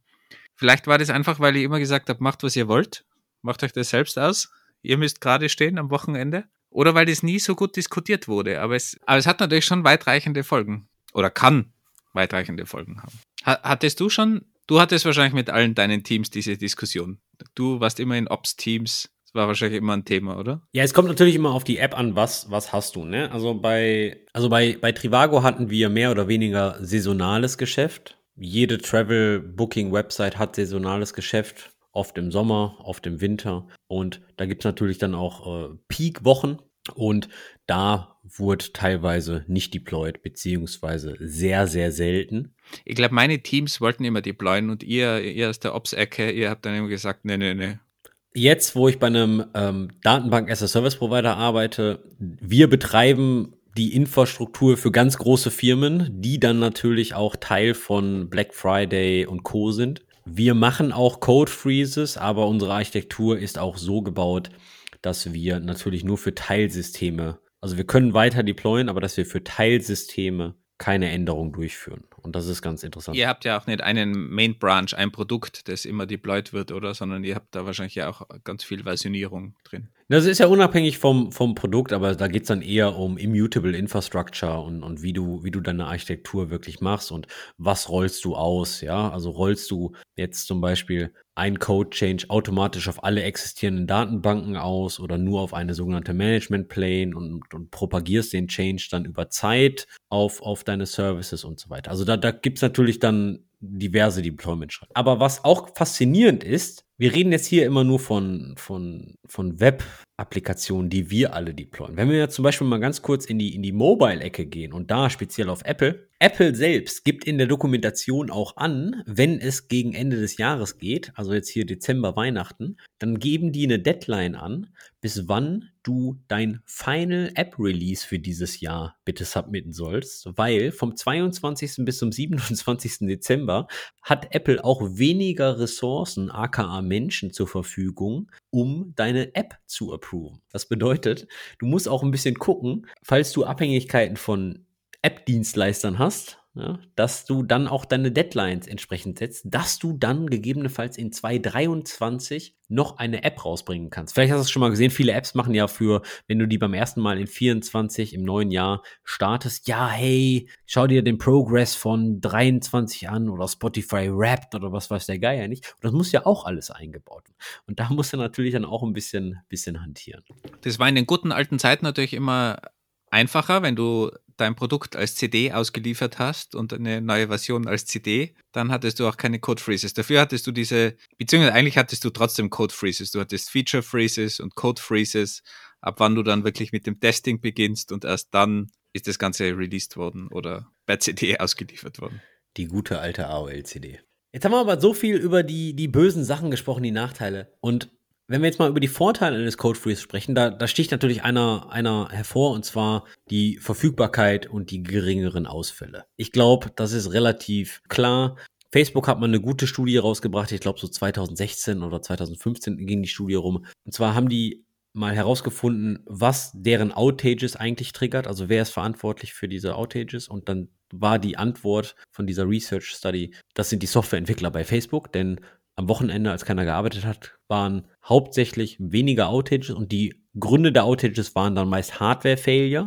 Vielleicht war das einfach, weil ich immer gesagt habe, macht, was ihr wollt, macht euch das selbst aus. Ihr müsst gerade stehen am Wochenende. Oder weil das nie so gut diskutiert wurde. Aber es, aber es hat natürlich schon weitreichende Folgen. Oder kann weitreichende Folgen haben. Hattest du schon, du hattest wahrscheinlich mit allen deinen Teams diese Diskussion. Du warst immer in Ops-Teams. War wahrscheinlich immer ein Thema, oder? Ja, es kommt natürlich immer auf die App an, was, was hast du, ne? Also bei, also bei, bei Trivago hatten wir mehr oder weniger saisonales Geschäft. Jede Travel-Booking-Website hat saisonales Geschäft oft im Sommer, oft im Winter. Und da gibt es natürlich dann auch äh, Peak-Wochen. Und da wurde teilweise nicht deployed, beziehungsweise sehr, sehr selten. Ich glaube, meine Teams wollten immer deployen und ihr, ihr aus der Ops-Ecke, ihr habt dann immer gesagt, nee, nee, nee. Jetzt, wo ich bei einem ähm, Datenbank-as-a-Service-Provider arbeite, wir betreiben die Infrastruktur für ganz große Firmen, die dann natürlich auch Teil von Black Friday und Co. sind. Wir machen auch Code Freezes, aber unsere Architektur ist auch so gebaut, dass wir natürlich nur für Teilsysteme, also wir können weiter deployen, aber dass wir für Teilsysteme keine Änderung durchführen. Und das ist ganz interessant. Ihr habt ja auch nicht einen Main Branch, ein Produkt, das immer deployed wird, oder? Sondern ihr habt da wahrscheinlich ja auch ganz viel Versionierung drin. Das ist ja unabhängig vom, vom Produkt, aber da geht es dann eher um Immutable Infrastructure und, und wie du, wie du deine Architektur wirklich machst und was rollst du aus, ja? Also rollst du jetzt zum Beispiel ein Code Change automatisch auf alle existierenden Datenbanken aus oder nur auf eine sogenannte Management Plane und, und propagierst den Change dann über Zeit auf, auf deine Services und so weiter. Also da, da gibt es natürlich dann diverse Deployment-Schritte. Aber was auch faszinierend ist, wir reden jetzt hier immer nur von, von, von Web-Applikationen, die wir alle deployen. Wenn wir jetzt zum Beispiel mal ganz kurz in die, in die Mobile-Ecke gehen und da speziell auf Apple, Apple selbst gibt in der Dokumentation auch an, wenn es gegen Ende des Jahres geht, also jetzt hier Dezember, Weihnachten, dann geben die eine Deadline an, bis wann du dein Final App Release für dieses Jahr bitte submitten sollst, weil vom 22. bis zum 27. Dezember hat Apple auch weniger Ressourcen, aka Menschen zur Verfügung, um deine App zu approven. Das bedeutet, du musst auch ein bisschen gucken, falls du Abhängigkeiten von App-Dienstleistern hast, ja, dass du dann auch deine Deadlines entsprechend setzt, dass du dann gegebenenfalls in 2023 noch eine App rausbringen kannst. Vielleicht hast du es schon mal gesehen, viele Apps machen ja für, wenn du die beim ersten Mal in 24 im neuen Jahr startest, ja, hey, schau dir den Progress von 23 an oder Spotify Wrapped oder was weiß der Geier nicht. Und das muss ja auch alles eingebaut werden. Und da musst du natürlich dann auch ein bisschen, bisschen hantieren. Das war in den guten alten Zeiten natürlich immer einfacher, wenn du dein Produkt als CD ausgeliefert hast und eine neue Version als CD, dann hattest du auch keine Code Freezes. Dafür hattest du diese, beziehungsweise eigentlich hattest du trotzdem Code Freezes. Du hattest Feature Freezes und Code Freezes, ab wann du dann wirklich mit dem Testing beginnst und erst dann ist das Ganze released worden oder per CD ausgeliefert worden. Die gute alte AOL-CD. Jetzt haben wir aber so viel über die, die bösen Sachen gesprochen, die Nachteile. Und wenn wir jetzt mal über die Vorteile eines Code Freeze sprechen, da, da sticht natürlich einer, einer hervor, und zwar die Verfügbarkeit und die geringeren Ausfälle. Ich glaube, das ist relativ klar. Facebook hat mal eine gute Studie rausgebracht, ich glaube so 2016 oder 2015 ging die Studie rum. Und zwar haben die mal herausgefunden, was deren Outages eigentlich triggert, also wer ist verantwortlich für diese Outages und dann war die Antwort von dieser Research Study, das sind die Softwareentwickler bei Facebook, denn am Wochenende, als keiner gearbeitet hat, waren hauptsächlich weniger Outages und die Gründe der Outages waren dann meist Hardware-Failure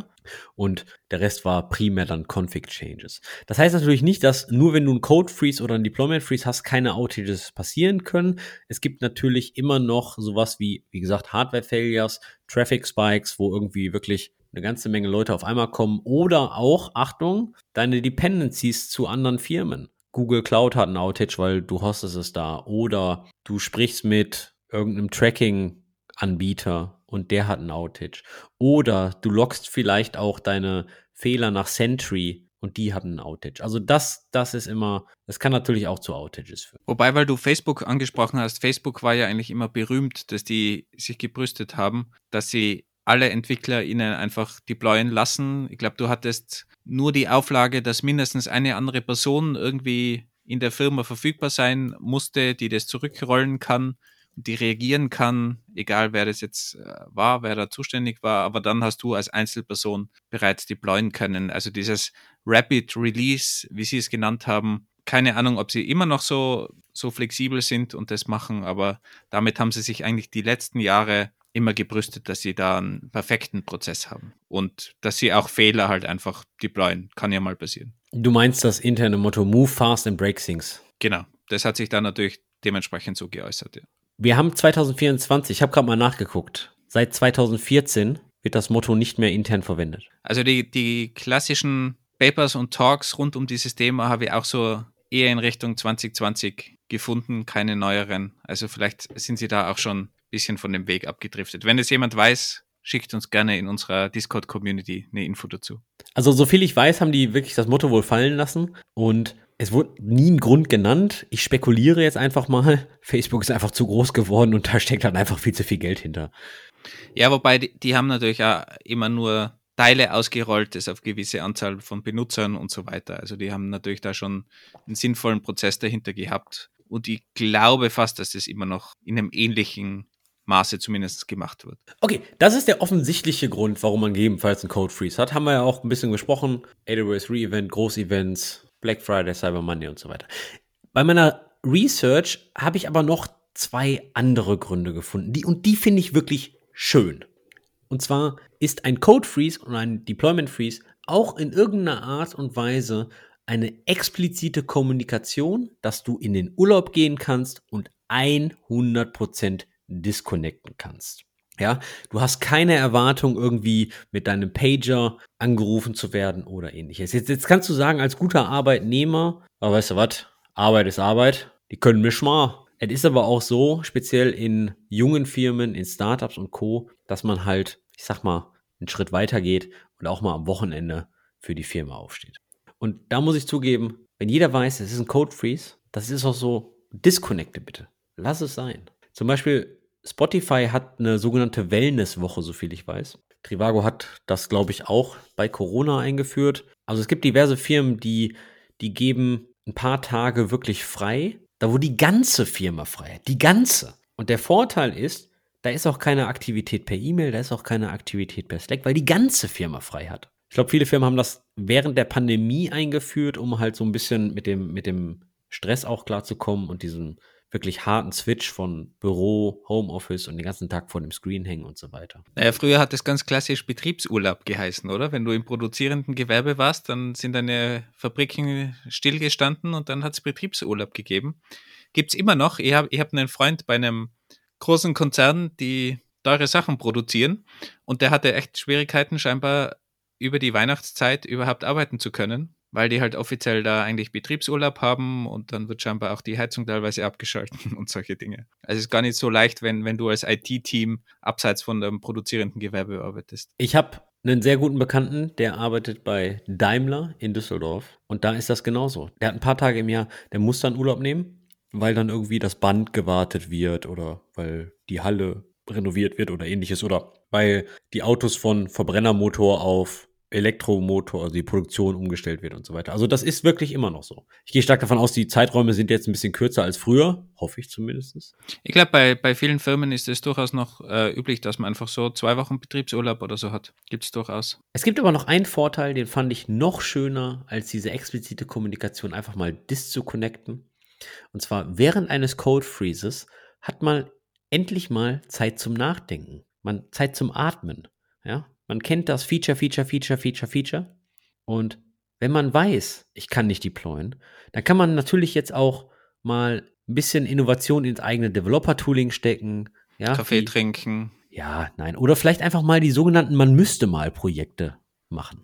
und der Rest war primär dann Config-Changes. Das heißt natürlich nicht, dass nur wenn du einen Code-Freeze oder einen Deployment-Freeze hast, keine Outages passieren können. Es gibt natürlich immer noch sowas wie, wie gesagt, Hardware-Failures, Traffic-Spikes, wo irgendwie wirklich eine ganze Menge Leute auf einmal kommen oder auch, Achtung, deine Dependencies zu anderen Firmen. Google Cloud hat ein Outage, weil du hostest es da. Oder du sprichst mit irgendeinem Tracking-Anbieter und der hat ein Outage. Oder du loggst vielleicht auch deine Fehler nach Sentry und die hatten ein Outage. Also das, das ist immer, das kann natürlich auch zu Outages führen. Wobei, weil du Facebook angesprochen hast, Facebook war ja eigentlich immer berühmt, dass die sich gebrüstet haben, dass sie alle Entwickler ihnen einfach deployen lassen. Ich glaube, du hattest nur die Auflage, dass mindestens eine andere Person irgendwie in der Firma verfügbar sein musste, die das zurückrollen kann, die reagieren kann, egal wer das jetzt äh, war, wer da zuständig war, aber dann hast du als Einzelperson bereits deployen können. Also dieses Rapid Release, wie sie es genannt haben, keine Ahnung, ob sie immer noch so, so flexibel sind und das machen, aber damit haben sie sich eigentlich die letzten Jahre immer gebrüstet, dass sie da einen perfekten Prozess haben und dass sie auch Fehler halt einfach deployen. Kann ja mal passieren. Du meinst das interne Motto Move fast and break things. Genau. Das hat sich dann natürlich dementsprechend so geäußert. Ja. Wir haben 2024, ich habe gerade mal nachgeguckt. Seit 2014 wird das Motto nicht mehr intern verwendet. Also die, die klassischen Papers und Talks rund um dieses Thema habe ich auch so eher in Richtung 2020 gefunden, keine neueren. Also vielleicht sind sie da auch schon bisschen von dem Weg abgedriftet. Wenn es jemand weiß, schickt uns gerne in unserer Discord-Community eine Info dazu. Also, soviel ich weiß, haben die wirklich das Motto wohl fallen lassen und es wurde nie ein Grund genannt. Ich spekuliere jetzt einfach mal. *laughs* Facebook ist einfach zu groß geworden und da steckt halt einfach viel zu viel Geld hinter. Ja, wobei die, die haben natürlich auch immer nur Teile ausgerollt, das auf gewisse Anzahl von Benutzern und so weiter. Also die haben natürlich da schon einen sinnvollen Prozess dahinter gehabt. Und ich glaube fast, dass das immer noch in einem ähnlichen Maße zumindest gemacht wird. Okay, das ist der offensichtliche Grund, warum man gegebenenfalls einen Code Freeze hat. Haben wir ja auch ein bisschen gesprochen. AWS Re-Event, Groß-Events, Black Friday, Cyber Monday und so weiter. Bei meiner Research habe ich aber noch zwei andere Gründe gefunden. Die, und die finde ich wirklich schön. Und zwar ist ein Code Freeze und ein Deployment Freeze auch in irgendeiner Art und Weise eine explizite Kommunikation, dass du in den Urlaub gehen kannst und 100% disconnecten kannst. Ja, du hast keine Erwartung, irgendwie mit deinem Pager angerufen zu werden oder ähnliches. Jetzt, jetzt kannst du sagen, als guter Arbeitnehmer, aber weißt du was, Arbeit ist Arbeit, die können mich mal. Es ist aber auch so, speziell in jungen Firmen, in Startups und Co., dass man halt, ich sag mal, einen Schritt weiter geht und auch mal am Wochenende für die Firma aufsteht. Und da muss ich zugeben, wenn jeder weiß, es ist ein Code Freeze, das ist auch so, disconnecte bitte. Lass es sein. Zum Beispiel Spotify hat eine sogenannte Wellness-Woche, soviel ich weiß. Trivago hat das, glaube ich, auch bei Corona eingeführt. Also es gibt diverse Firmen, die, die geben ein paar Tage wirklich frei, da wo die ganze Firma frei hat. Die ganze. Und der Vorteil ist, da ist auch keine Aktivität per E-Mail, da ist auch keine Aktivität per Slack, weil die ganze Firma frei hat. Ich glaube, viele Firmen haben das während der Pandemie eingeführt, um halt so ein bisschen mit dem, mit dem Stress auch klarzukommen und diesen wirklich harten Switch von Büro, Homeoffice und den ganzen Tag vor dem Screen hängen und so weiter. Naja, früher hat es ganz klassisch Betriebsurlaub geheißen, oder? Wenn du im produzierenden Gewerbe warst, dann sind deine Fabriken stillgestanden und dann hat es Betriebsurlaub gegeben. Gibt es immer noch. Ich habe ich hab einen Freund bei einem großen Konzern, die teure Sachen produzieren und der hatte echt Schwierigkeiten, scheinbar über die Weihnachtszeit überhaupt arbeiten zu können, weil die halt offiziell da eigentlich Betriebsurlaub haben und dann wird scheinbar auch die Heizung teilweise abgeschalten *laughs* und solche Dinge. Also es ist gar nicht so leicht, wenn, wenn du als IT-Team abseits von dem produzierenden Gewerbe arbeitest. Ich habe einen sehr guten Bekannten, der arbeitet bei Daimler in Düsseldorf und da ist das genauso. Der hat ein paar Tage im Jahr, der muss dann Urlaub nehmen weil dann irgendwie das Band gewartet wird oder weil die Halle renoviert wird oder ähnliches oder weil die Autos von Verbrennermotor auf Elektromotor, also die Produktion umgestellt wird und so weiter. Also das ist wirklich immer noch so. Ich gehe stark davon aus, die Zeiträume sind jetzt ein bisschen kürzer als früher, hoffe ich zumindest. Ich glaube, bei, bei vielen Firmen ist es durchaus noch äh, üblich, dass man einfach so zwei Wochen Betriebsurlaub oder so hat. Gibt es durchaus. Es gibt aber noch einen Vorteil, den fand ich noch schöner als diese explizite Kommunikation, einfach mal dis zu connecten. Und zwar während eines Code Freezes hat man endlich mal Zeit zum Nachdenken, man Zeit zum Atmen. Ja, man kennt das Feature, Feature, Feature, Feature, Feature. Und wenn man weiß, ich kann nicht deployen, dann kann man natürlich jetzt auch mal ein bisschen Innovation ins eigene Developer-Tooling stecken. Ja, Kaffee wie, trinken. Ja, nein. Oder vielleicht einfach mal die sogenannten Man müsste mal Projekte machen.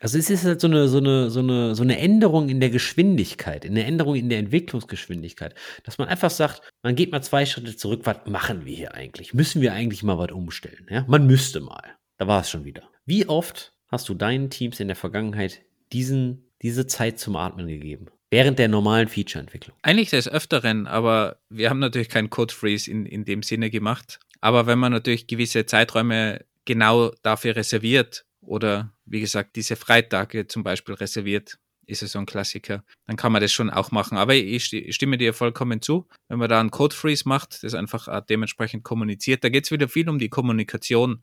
Also es ist halt so eine, so eine, so eine, so eine Änderung in der Geschwindigkeit, in der Änderung in der Entwicklungsgeschwindigkeit, dass man einfach sagt, man geht mal zwei Schritte zurück, was machen wir hier eigentlich? Müssen wir eigentlich mal was umstellen? Ja, man müsste mal. Da war es schon wieder. Wie oft hast du deinen Teams in der Vergangenheit diesen, diese Zeit zum Atmen gegeben? Während der normalen Feature-Entwicklung? Eigentlich des Öfteren, aber wir haben natürlich keinen Code-Freeze in, in dem Sinne gemacht. Aber wenn man natürlich gewisse Zeiträume genau dafür reserviert oder wie gesagt diese Freitage zum Beispiel reserviert, ist es so ein Klassiker, dann kann man das schon auch machen. Aber ich stimme dir vollkommen zu. Wenn man da einen Code Freeze macht, das einfach dementsprechend kommuniziert, da geht es wieder viel um die Kommunikation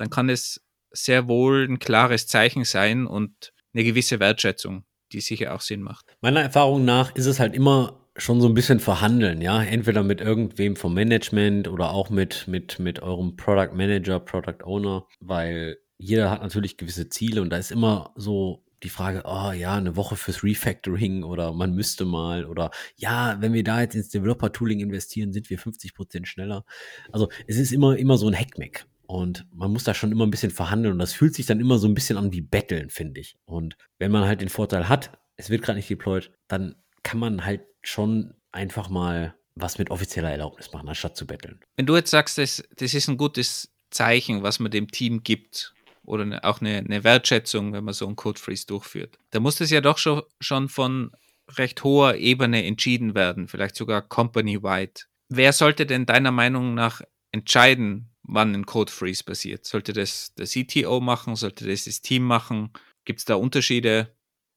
dann kann es sehr wohl ein klares Zeichen sein und eine gewisse Wertschätzung, die sicher auch Sinn macht. Meiner Erfahrung nach ist es halt immer schon so ein bisschen verhandeln, ja, entweder mit irgendwem vom Management oder auch mit mit mit eurem Product Manager, Product Owner, weil jeder hat natürlich gewisse Ziele und da ist immer so die Frage, oh ja, eine Woche fürs Refactoring oder man müsste mal oder ja, wenn wir da jetzt ins Developer-Tooling investieren, sind wir 50 Prozent schneller. Also es ist immer, immer so ein Hackmeck. Und man muss da schon immer ein bisschen verhandeln. Und das fühlt sich dann immer so ein bisschen an wie Betteln, finde ich. Und wenn man halt den Vorteil hat, es wird gerade nicht deployed, dann kann man halt schon einfach mal was mit offizieller Erlaubnis machen, anstatt zu betteln. Wenn du jetzt sagst, das, das ist ein gutes Zeichen, was man dem Team gibt, oder ne, auch eine, eine Wertschätzung, wenn man so einen Code Freeze durchführt, da muss das ja doch schon, schon von recht hoher Ebene entschieden werden, vielleicht sogar company-wide. Wer sollte denn deiner Meinung nach entscheiden, wann ein Code Freeze passiert. Sollte das der CTO machen? Sollte das das Team machen? Gibt es da Unterschiede?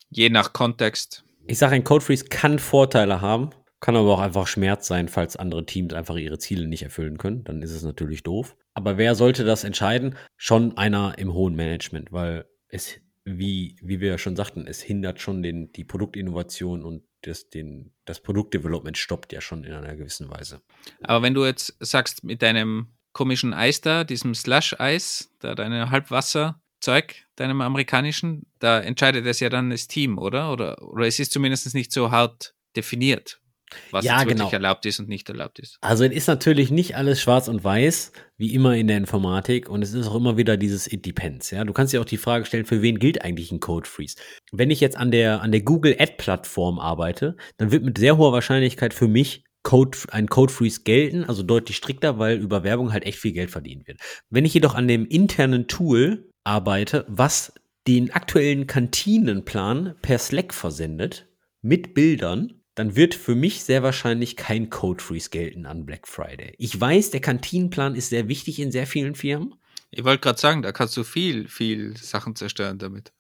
Je nach Kontext. Ich sage, ein Code Freeze kann Vorteile haben, kann aber auch einfach Schmerz sein, falls andere Teams einfach ihre Ziele nicht erfüllen können. Dann ist es natürlich doof. Aber wer sollte das entscheiden? Schon einer im hohen Management, weil es, wie, wie wir ja schon sagten, es hindert schon den, die Produktinnovation und das, den, das Produktdevelopment stoppt ja schon in einer gewissen Weise. Aber wenn du jetzt sagst, mit deinem komischen Eis da, diesem Slush-Eis, da deine Halbwasserzeug, deinem amerikanischen, da entscheidet es ja dann das Team, oder? Oder, oder es ist zumindest nicht so hart definiert, was ja, jetzt wirklich genau. erlaubt ist und nicht erlaubt ist. Also es ist natürlich nicht alles schwarz und weiß, wie immer in der Informatik und es ist auch immer wieder dieses It depends, ja. Du kannst dir auch die Frage stellen, für wen gilt eigentlich ein Code Freeze? Wenn ich jetzt an der, an der Google Ad Plattform arbeite, dann wird mit sehr hoher Wahrscheinlichkeit für mich Code, ein Code Freeze gelten, also deutlich strikter, weil über Werbung halt echt viel Geld verdient wird. Wenn ich jedoch an dem internen Tool arbeite, was den aktuellen Kantinenplan per Slack versendet, mit Bildern, dann wird für mich sehr wahrscheinlich kein Code Freeze gelten an Black Friday. Ich weiß, der Kantinenplan ist sehr wichtig in sehr vielen Firmen. Ich wollte gerade sagen, da kannst du viel, viel Sachen zerstören damit.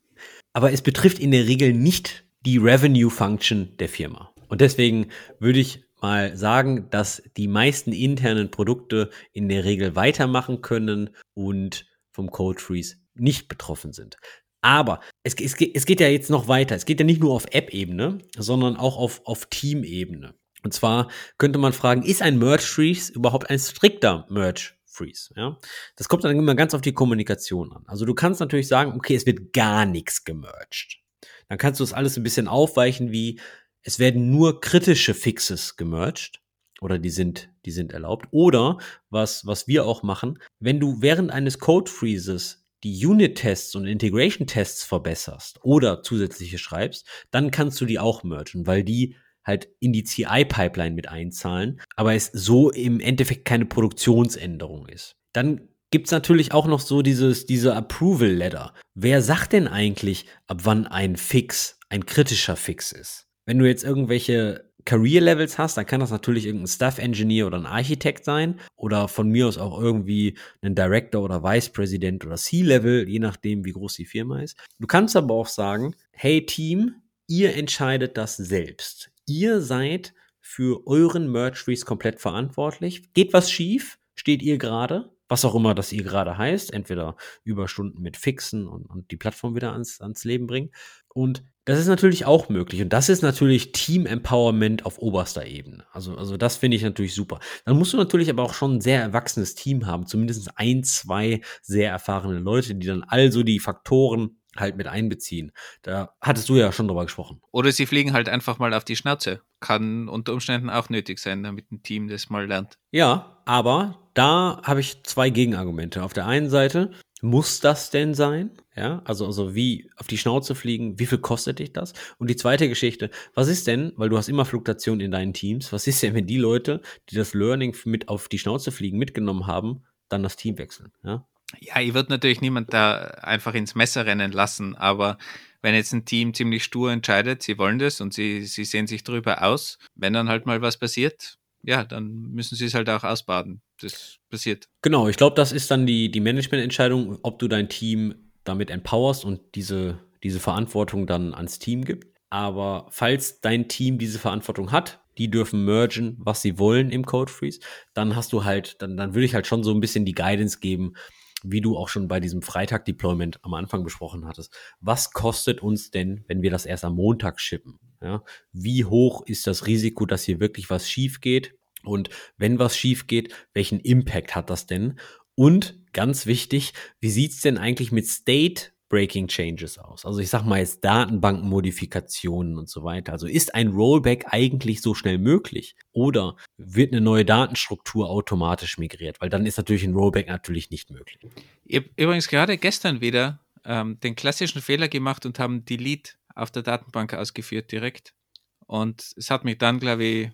Aber es betrifft in der Regel nicht die Revenue Function der Firma. Und deswegen würde ich mal sagen, dass die meisten internen Produkte in der Regel weitermachen können und vom Code Freeze nicht betroffen sind. Aber es, es, es geht ja jetzt noch weiter. Es geht ja nicht nur auf App-Ebene, sondern auch auf, auf Team-Ebene. Und zwar könnte man fragen, ist ein Merge Freeze überhaupt ein strikter Merge Freeze? Ja? Das kommt dann immer ganz auf die Kommunikation an. Also du kannst natürlich sagen, okay, es wird gar nichts gemerged. Dann kannst du das alles ein bisschen aufweichen wie, es werden nur kritische Fixes gemerged oder die sind, die sind erlaubt. Oder was, was wir auch machen, wenn du während eines Code Freezes die Unit-Tests und Integration-Tests verbesserst oder zusätzliche schreibst, dann kannst du die auch mergen, weil die halt in die CI-Pipeline mit einzahlen, aber es so im Endeffekt keine Produktionsänderung ist. Dann gibt's natürlich auch noch so dieses, diese Approval-Letter. Wer sagt denn eigentlich, ab wann ein Fix ein kritischer Fix ist? Wenn du jetzt irgendwelche Career-Levels hast, dann kann das natürlich irgendein Staff-Engineer oder ein Architekt sein oder von mir aus auch irgendwie ein Director oder Vice President oder C-Level, je nachdem, wie groß die Firma ist. Du kannst aber auch sagen, hey Team, ihr entscheidet das selbst. Ihr seid für euren Merch-Freeze komplett verantwortlich. Geht was schief, steht ihr gerade, was auch immer das ihr gerade heißt, entweder Überstunden mit fixen und, und die Plattform wieder ans, ans Leben bringen. Und das ist natürlich auch möglich. Und das ist natürlich Team Empowerment auf oberster Ebene. Also, also das finde ich natürlich super. Dann musst du natürlich aber auch schon ein sehr erwachsenes Team haben. Zumindest ein, zwei sehr erfahrene Leute, die dann also die Faktoren halt mit einbeziehen. Da hattest du ja schon drüber gesprochen. Oder sie fliegen halt einfach mal auf die Schnauze. Kann unter Umständen auch nötig sein, damit ein Team das mal lernt. Ja, aber da habe ich zwei Gegenargumente. Auf der einen Seite, muss das denn sein? Ja, also, also wie auf die Schnauze fliegen, wie viel kostet dich das? Und die zweite Geschichte, was ist denn, weil du hast immer Fluktuation in deinen Teams, was ist denn, wenn die Leute, die das Learning mit auf die Schnauze fliegen mitgenommen haben, dann das Team wechseln? Ja, ja, ich würde natürlich niemand da einfach ins Messer rennen lassen, aber wenn jetzt ein Team ziemlich stur entscheidet, sie wollen das und sie, sie sehen sich darüber aus, wenn dann halt mal was passiert, ja, dann müssen sie es halt auch ausbaden. Das passiert. Genau, ich glaube, das ist dann die, die Managemententscheidung, ob du dein Team damit empowerst und diese, diese Verantwortung dann ans Team gibt. Aber falls dein Team diese Verantwortung hat, die dürfen mergen, was sie wollen im Code Freeze, dann hast du halt, dann, dann würde ich halt schon so ein bisschen die Guidance geben, wie du auch schon bei diesem Freitag-Deployment am Anfang besprochen hattest. Was kostet uns denn, wenn wir das erst am Montag shippen? Ja, wie hoch ist das Risiko, dass hier wirklich was schief geht? Und wenn was schief geht, welchen Impact hat das denn? Und ganz wichtig, wie sieht's denn eigentlich mit State Breaking Changes aus? Also ich sag mal jetzt Datenbankenmodifikationen und so weiter. Also ist ein Rollback eigentlich so schnell möglich? Oder wird eine neue Datenstruktur automatisch migriert? Weil dann ist natürlich ein Rollback natürlich nicht möglich. Übrigens gerade gestern wieder ähm, den klassischen Fehler gemacht und haben Delete auf der Datenbank ausgeführt direkt. Und es hat mich dann, glaube ich,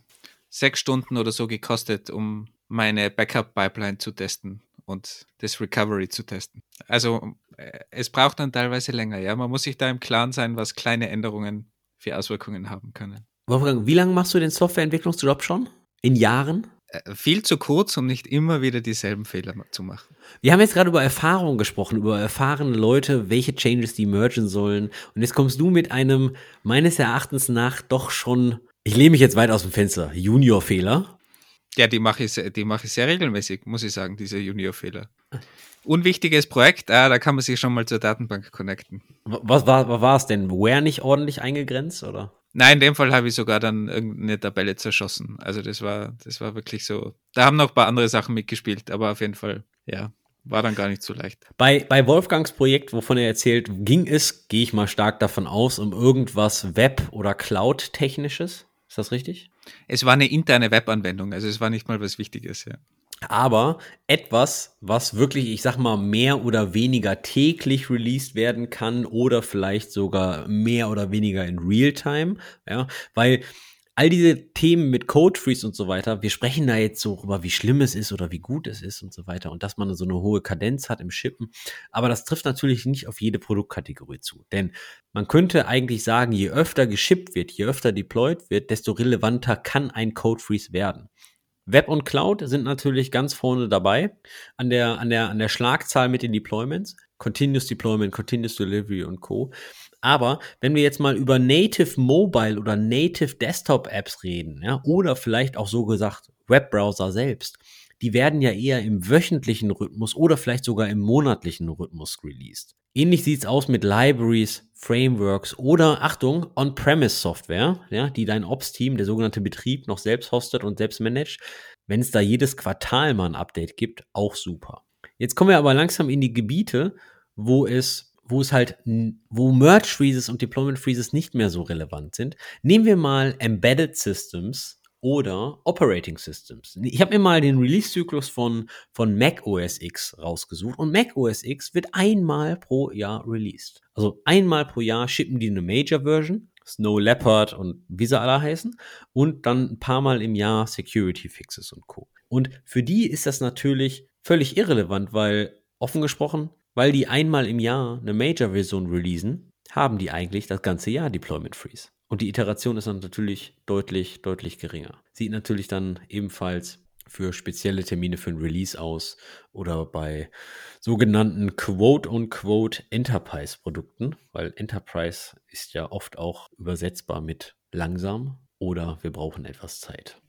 sechs Stunden oder so gekostet, um meine Backup-Pipeline zu testen und das Recovery zu testen. Also äh, es braucht dann teilweise länger, ja. Man muss sich da im Klaren sein, was kleine Änderungen für Auswirkungen haben können. Wolfgang, wie lange machst du den Softwareentwicklungsjob schon? In Jahren? Äh, viel zu kurz, um nicht immer wieder dieselben Fehler zu machen. Wir haben jetzt gerade über Erfahrung gesprochen, über erfahrene Leute, welche Changes die mergen sollen. Und jetzt kommst du mit einem meines Erachtens nach doch schon, ich lehne mich jetzt weit aus dem Fenster, Junior-Fehler. Ja, die mache ich, die mache ich sehr regelmäßig, muss ich sagen, diese Junior-Fehler. Unwichtiges Projekt, ah, da kann man sich schon mal zur Datenbank connecten. Was war, es denn? Where nicht ordentlich eingegrenzt, oder? Nein, in dem Fall habe ich sogar dann irgendeine Tabelle zerschossen. Also das war, das war wirklich so. Da haben noch ein paar andere Sachen mitgespielt, aber auf jeden Fall, ja, war dann gar nicht so leicht. Bei, bei Wolfgangs Projekt, wovon er erzählt, ging es, gehe ich mal stark davon aus, um irgendwas Web- oder Cloud-technisches. Ist das richtig? Es war eine interne Webanwendung, also es war nicht mal was Wichtiges, ja. Aber etwas, was wirklich, ich sag mal, mehr oder weniger täglich released werden kann oder vielleicht sogar mehr oder weniger in Realtime, ja, weil all diese Themen mit Code Freeze und so weiter, wir sprechen da jetzt so über, wie schlimm es ist oder wie gut es ist und so weiter und dass man so eine hohe Kadenz hat im Shippen. Aber das trifft natürlich nicht auf jede Produktkategorie zu. Denn man könnte eigentlich sagen, je öfter geschippt wird, je öfter deployed wird, desto relevanter kann ein Code Freeze werden. Web und Cloud sind natürlich ganz vorne dabei an der, an der, an der Schlagzahl mit den Deployments. Continuous Deployment, Continuous Delivery und Co. Aber wenn wir jetzt mal über Native Mobile oder Native Desktop Apps reden, ja, oder vielleicht auch so gesagt Webbrowser selbst, die werden ja eher im wöchentlichen Rhythmus oder vielleicht sogar im monatlichen Rhythmus released. Ähnlich sieht's aus mit Libraries, Frameworks oder Achtung, On-Premise-Software, ja, die dein Ops-Team, der sogenannte Betrieb, noch selbst hostet und selbst managt. Wenn es da jedes Quartal mal ein Update gibt, auch super. Jetzt kommen wir aber langsam in die Gebiete, wo es, wo es halt, wo Merge Freezes und Deployment Freezes nicht mehr so relevant sind. Nehmen wir mal Embedded Systems oder Operating Systems. Ich habe mir mal den Release-Zyklus von, von Mac OS X rausgesucht und Mac OS X wird einmal pro Jahr released. Also einmal pro Jahr schippen die eine Major-Version, Snow Leopard und wie sie alle heißen, und dann ein paar Mal im Jahr Security Fixes und Co. Und für die ist das natürlich völlig irrelevant, weil offen gesprochen, weil die einmal im Jahr eine Major-Version releasen, haben die eigentlich das ganze Jahr Deployment Freeze. Und die Iteration ist dann natürlich deutlich, deutlich geringer. Sieht natürlich dann ebenfalls für spezielle Termine für ein Release aus oder bei sogenannten Quote-on-Quote Enterprise-Produkten, weil Enterprise ist ja oft auch übersetzbar mit langsam oder wir brauchen etwas Zeit.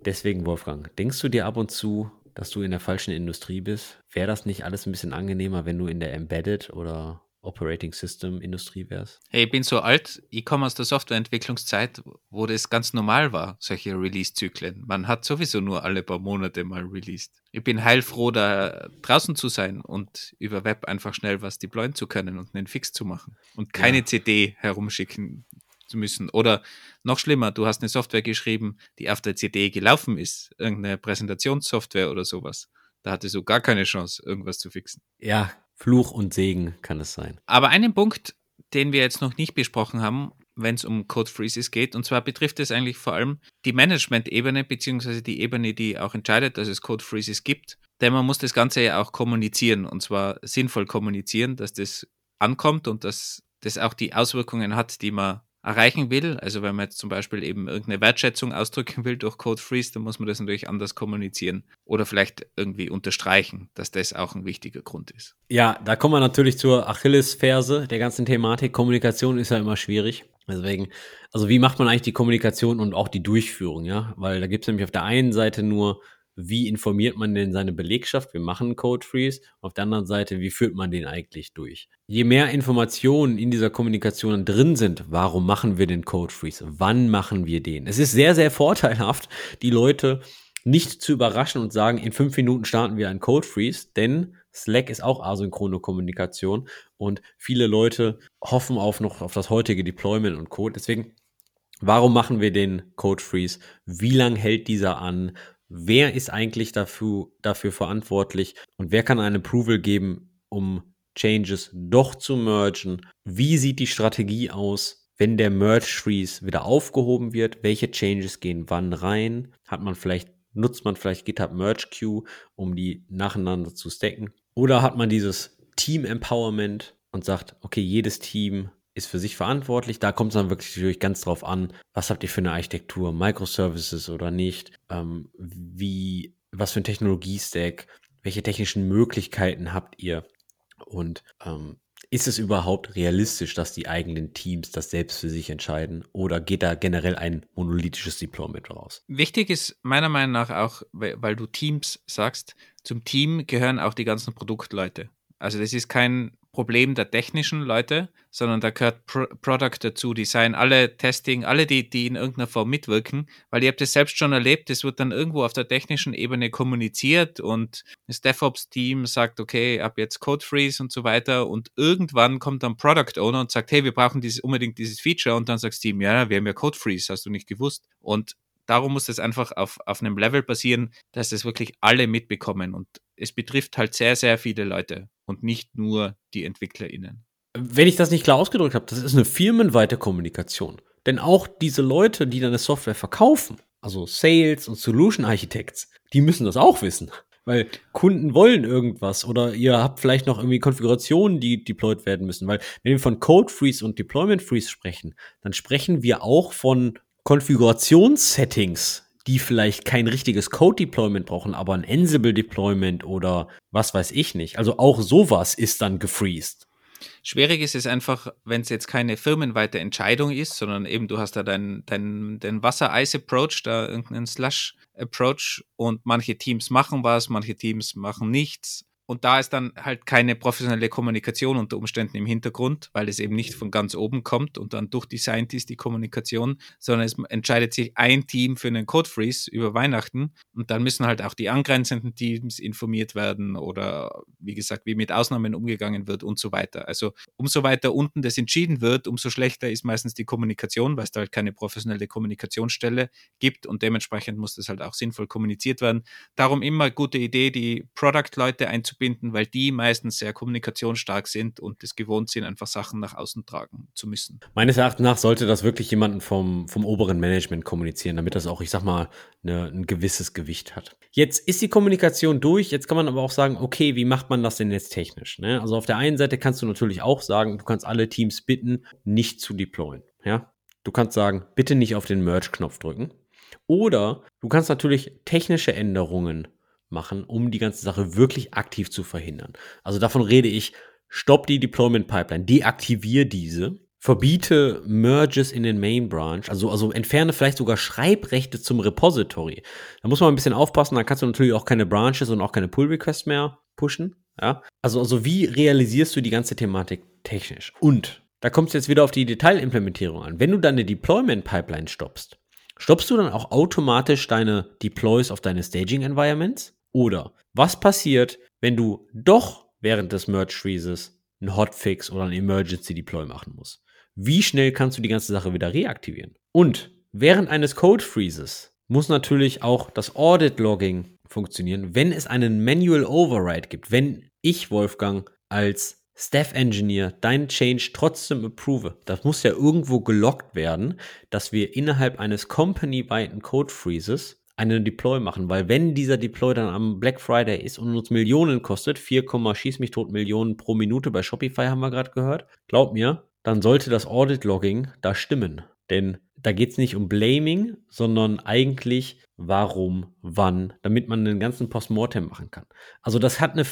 Deswegen, Wolfgang, denkst du dir ab und zu, dass du in der falschen Industrie bist? Wäre das nicht alles ein bisschen angenehmer, wenn du in der Embedded oder Operating System Industrie wärst? Hey, ich bin so alt, ich komme aus der Softwareentwicklungszeit, wo das ganz normal war, solche Release-Zyklen. Man hat sowieso nur alle paar Monate mal released. Ich bin heilfroh, da draußen zu sein und über Web einfach schnell was deployen zu können und einen Fix zu machen und keine ja. CD herumschicken müssen. Oder noch schlimmer, du hast eine Software geschrieben, die auf der CD gelaufen ist, irgendeine Präsentationssoftware oder sowas. Da hattest du gar keine Chance, irgendwas zu fixen. Ja, Fluch und Segen kann es sein. Aber einen Punkt, den wir jetzt noch nicht besprochen haben, wenn es um Code Freezes geht, und zwar betrifft es eigentlich vor allem die Management-Ebene, beziehungsweise die Ebene, die auch entscheidet, dass es Code Freezes gibt. Denn man muss das Ganze ja auch kommunizieren, und zwar sinnvoll kommunizieren, dass das ankommt und dass das auch die Auswirkungen hat, die man erreichen will. Also wenn man jetzt zum Beispiel eben irgendeine Wertschätzung ausdrücken will durch Code Freeze, dann muss man das natürlich anders kommunizieren oder vielleicht irgendwie unterstreichen, dass das auch ein wichtiger Grund ist. Ja, da kommen wir natürlich zur Achillesferse der ganzen Thematik. Kommunikation ist ja immer schwierig. Deswegen, also wie macht man eigentlich die Kommunikation und auch die Durchführung, ja? Weil da gibt es nämlich auf der einen Seite nur wie informiert man denn seine Belegschaft? Wir machen Code Freeze. Auf der anderen Seite, wie führt man den eigentlich durch? Je mehr Informationen in dieser Kommunikation drin sind, warum machen wir den Code Freeze? Wann machen wir den? Es ist sehr, sehr vorteilhaft, die Leute nicht zu überraschen und sagen, in fünf Minuten starten wir einen Code Freeze, denn Slack ist auch asynchrone Kommunikation und viele Leute hoffen auf noch auf das heutige Deployment und Code. Deswegen, warum machen wir den Code Freeze? Wie lange hält dieser an? Wer ist eigentlich dafür, dafür verantwortlich und wer kann ein Approval geben, um Changes doch zu mergen? Wie sieht die Strategie aus, wenn der Merge Freeze wieder aufgehoben wird? Welche Changes gehen wann rein? Hat man vielleicht, nutzt man vielleicht GitHub Merge Queue, um die nacheinander zu stacken? Oder hat man dieses Team Empowerment und sagt, okay, jedes Team ist für sich verantwortlich. Da kommt es dann wirklich ganz drauf an, was habt ihr für eine Architektur, Microservices oder nicht, ähm, wie, was für ein Technologiestack, welche technischen Möglichkeiten habt ihr und ähm, ist es überhaupt realistisch, dass die eigenen Teams das selbst für sich entscheiden oder geht da generell ein monolithisches Deployment raus? Wichtig ist meiner Meinung nach auch, weil du Teams sagst, zum Team gehören auch die ganzen Produktleute. Also das ist kein Problem der technischen Leute, sondern da gehört Pro Product dazu, Design, alle Testing, alle, die, die in irgendeiner Form mitwirken, weil ihr habt das selbst schon erlebt, es wird dann irgendwo auf der technischen Ebene kommuniziert und das DevOps-Team sagt, okay, ab jetzt Code Freeze und so weiter. Und irgendwann kommt dann Product Owner und sagt, hey, wir brauchen dieses, unbedingt dieses Feature. Und dann sagst Team, ja, wir haben ja Code Freeze, hast du nicht gewusst. Und darum muss es einfach auf, auf einem Level passieren, dass das wirklich alle mitbekommen. Und es betrifft halt sehr, sehr viele Leute und nicht nur die EntwicklerInnen. Wenn ich das nicht klar ausgedrückt habe, das ist eine firmenweite Kommunikation. Denn auch diese Leute, die deine Software verkaufen, also Sales und Solution Architects, die müssen das auch wissen. Weil Kunden wollen irgendwas oder ihr habt vielleicht noch irgendwie Konfigurationen, die deployed werden müssen. Weil wenn wir von Code Freeze und Deployment Freeze sprechen, dann sprechen wir auch von Konfigurationssettings, die vielleicht kein richtiges Code-Deployment brauchen, aber ein Ansible-Deployment oder was weiß ich nicht. Also auch sowas ist dann gefreezed. Schwierig ist es einfach, wenn es jetzt keine firmenweite Entscheidung ist, sondern eben du hast da deinen dein, dein Wasser-Eis-Approach, da irgendeinen Slush-Approach und manche Teams machen was, manche Teams machen nichts und da ist dann halt keine professionelle Kommunikation unter Umständen im Hintergrund, weil es eben nicht von ganz oben kommt und dann durchdesignt ist die Kommunikation, sondern es entscheidet sich ein Team für einen Code Freeze über Weihnachten und dann müssen halt auch die angrenzenden Teams informiert werden oder wie gesagt, wie mit Ausnahmen umgegangen wird und so weiter. Also umso weiter unten das entschieden wird, umso schlechter ist meistens die Kommunikation, weil es da halt keine professionelle Kommunikationsstelle gibt und dementsprechend muss das halt auch sinnvoll kommuniziert werden. Darum immer gute Idee, die Product-Leute einzubauen einzubinden, weil die meistens sehr kommunikationsstark sind und es gewohnt sind, einfach Sachen nach außen tragen zu müssen. Meines Erachtens nach sollte das wirklich jemanden vom, vom oberen Management kommunizieren, damit das auch, ich sag mal, eine, ein gewisses Gewicht hat. Jetzt ist die Kommunikation durch, jetzt kann man aber auch sagen, okay, wie macht man das denn jetzt technisch? Ne? Also auf der einen Seite kannst du natürlich auch sagen, du kannst alle Teams bitten, nicht zu deployen. Ja, Du kannst sagen, bitte nicht auf den Merge-Knopf drücken. Oder du kannst natürlich technische Änderungen machen, um die ganze Sache wirklich aktiv zu verhindern. Also davon rede ich, stopp die Deployment Pipeline, deaktiviere diese, verbiete Merges in den Main Branch, also, also entferne vielleicht sogar Schreibrechte zum Repository. Da muss man ein bisschen aufpassen, da kannst du natürlich auch keine Branches und auch keine Pull Requests mehr pushen. Ja? Also, also wie realisierst du die ganze Thematik technisch? Und da kommt es jetzt wieder auf die Detailimplementierung an. Wenn du deine Deployment Pipeline stoppst, stoppst du dann auch automatisch deine Deploys auf deine Staging Environments? Oder was passiert, wenn du doch während des Merge Freezes einen Hotfix oder ein Emergency Deploy machen musst? Wie schnell kannst du die ganze Sache wieder reaktivieren? Und während eines Code Freezes muss natürlich auch das Audit Logging funktionieren, wenn es einen Manual Override gibt, wenn ich, Wolfgang, als Staff Engineer deinen Change trotzdem approve. Das muss ja irgendwo gelockt werden, dass wir innerhalb eines company-weiten Code Freezes einen Deploy machen, weil wenn dieser Deploy dann am Black Friday ist und uns Millionen kostet, 4, schieß mich tot Millionen pro Minute bei Shopify haben wir gerade gehört, glaub mir, dann sollte das Audit Logging da stimmen. Denn da geht es nicht um Blaming, sondern eigentlich warum, wann, damit man den ganzen Postmortem machen kann. Also das hat eine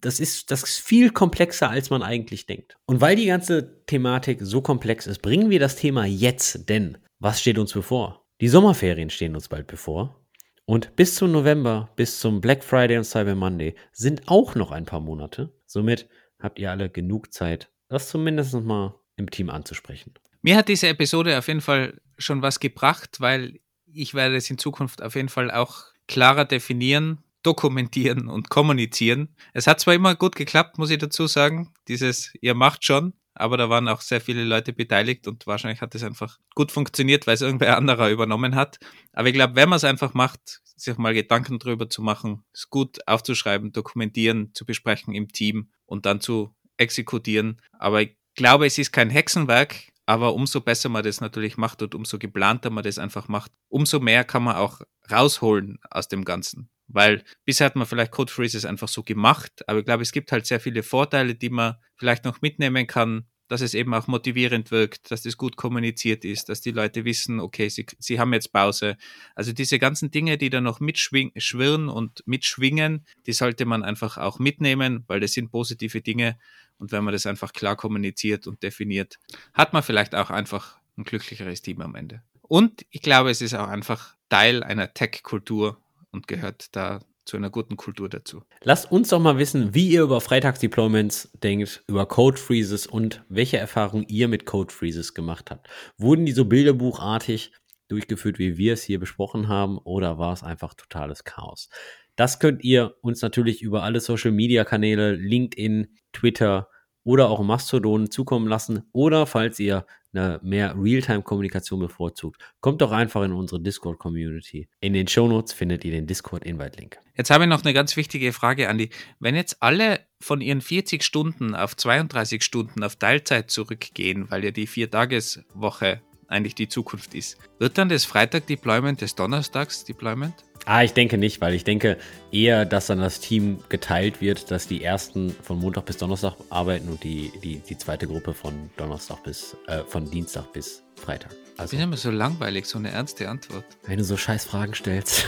das ist, das ist viel komplexer, als man eigentlich denkt. Und weil die ganze Thematik so komplex ist, bringen wir das Thema jetzt, denn was steht uns bevor? Die Sommerferien stehen uns bald bevor. Und bis zum November, bis zum Black Friday und Cyber Monday sind auch noch ein paar Monate. Somit habt ihr alle genug Zeit, das zumindest mal im Team anzusprechen. Mir hat diese Episode auf jeden Fall schon was gebracht, weil ich werde es in Zukunft auf jeden Fall auch klarer definieren, dokumentieren und kommunizieren. Es hat zwar immer gut geklappt, muss ich dazu sagen, dieses ihr macht schon, aber da waren auch sehr viele Leute beteiligt und wahrscheinlich hat es einfach gut funktioniert, weil es irgendwer anderer übernommen hat. Aber ich glaube, wenn man es einfach macht, sich mal Gedanken drüber zu machen, es gut aufzuschreiben, dokumentieren, zu besprechen im Team und dann zu exekutieren. Aber ich glaube, es ist kein Hexenwerk, aber umso besser man das natürlich macht und umso geplanter man das einfach macht, umso mehr kann man auch rausholen aus dem Ganzen. Weil bisher hat man vielleicht Code Freezes einfach so gemacht, aber ich glaube, es gibt halt sehr viele Vorteile, die man vielleicht noch mitnehmen kann, dass es eben auch motivierend wirkt, dass das gut kommuniziert ist, dass die Leute wissen, okay, sie, sie haben jetzt Pause. Also diese ganzen Dinge, die da noch mitschwirren und mitschwingen, die sollte man einfach auch mitnehmen, weil das sind positive Dinge. Und wenn man das einfach klar kommuniziert und definiert, hat man vielleicht auch einfach ein glücklicheres Team am Ende. Und ich glaube, es ist auch einfach Teil einer Tech-Kultur und gehört da zu einer guten Kultur dazu. Lasst uns doch mal wissen, wie ihr über Freitagsdeployments denkt, über Code Freezes und welche Erfahrungen ihr mit Code Freezes gemacht habt. Wurden die so bilderbuchartig durchgeführt, wie wir es hier besprochen haben, oder war es einfach totales Chaos? Das könnt ihr uns natürlich über alle Social Media Kanäle, LinkedIn, Twitter oder auch Mastodon zukommen lassen. Oder falls ihr eine mehr Realtime-Kommunikation bevorzugt, kommt doch einfach in unsere Discord-Community. In den Shownotes findet ihr den Discord-Invite-Link. Jetzt habe ich noch eine ganz wichtige Frage, Andi. Wenn jetzt alle von ihren 40 Stunden auf 32 Stunden auf Teilzeit zurückgehen, weil ja die Vier-Tages-Woche eigentlich die Zukunft ist, wird dann das Freitag-Deployment des Donnerstags-Deployment? Ah, ich denke nicht, weil ich denke eher, dass dann das Team geteilt wird, dass die ersten von Montag bis Donnerstag arbeiten und die, die, die zweite Gruppe von Donnerstag bis, äh, von Dienstag bis Freitag. Also, ich bin immer so langweilig, so eine ernste Antwort. Wenn du so scheiß Fragen stellst.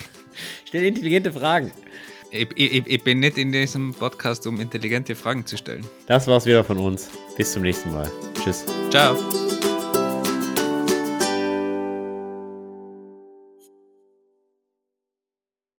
*laughs* Stell intelligente Fragen. Ich, ich, ich, bin nicht in diesem Podcast, um intelligente Fragen zu stellen. Das war's wieder von uns. Bis zum nächsten Mal. Tschüss. Ciao.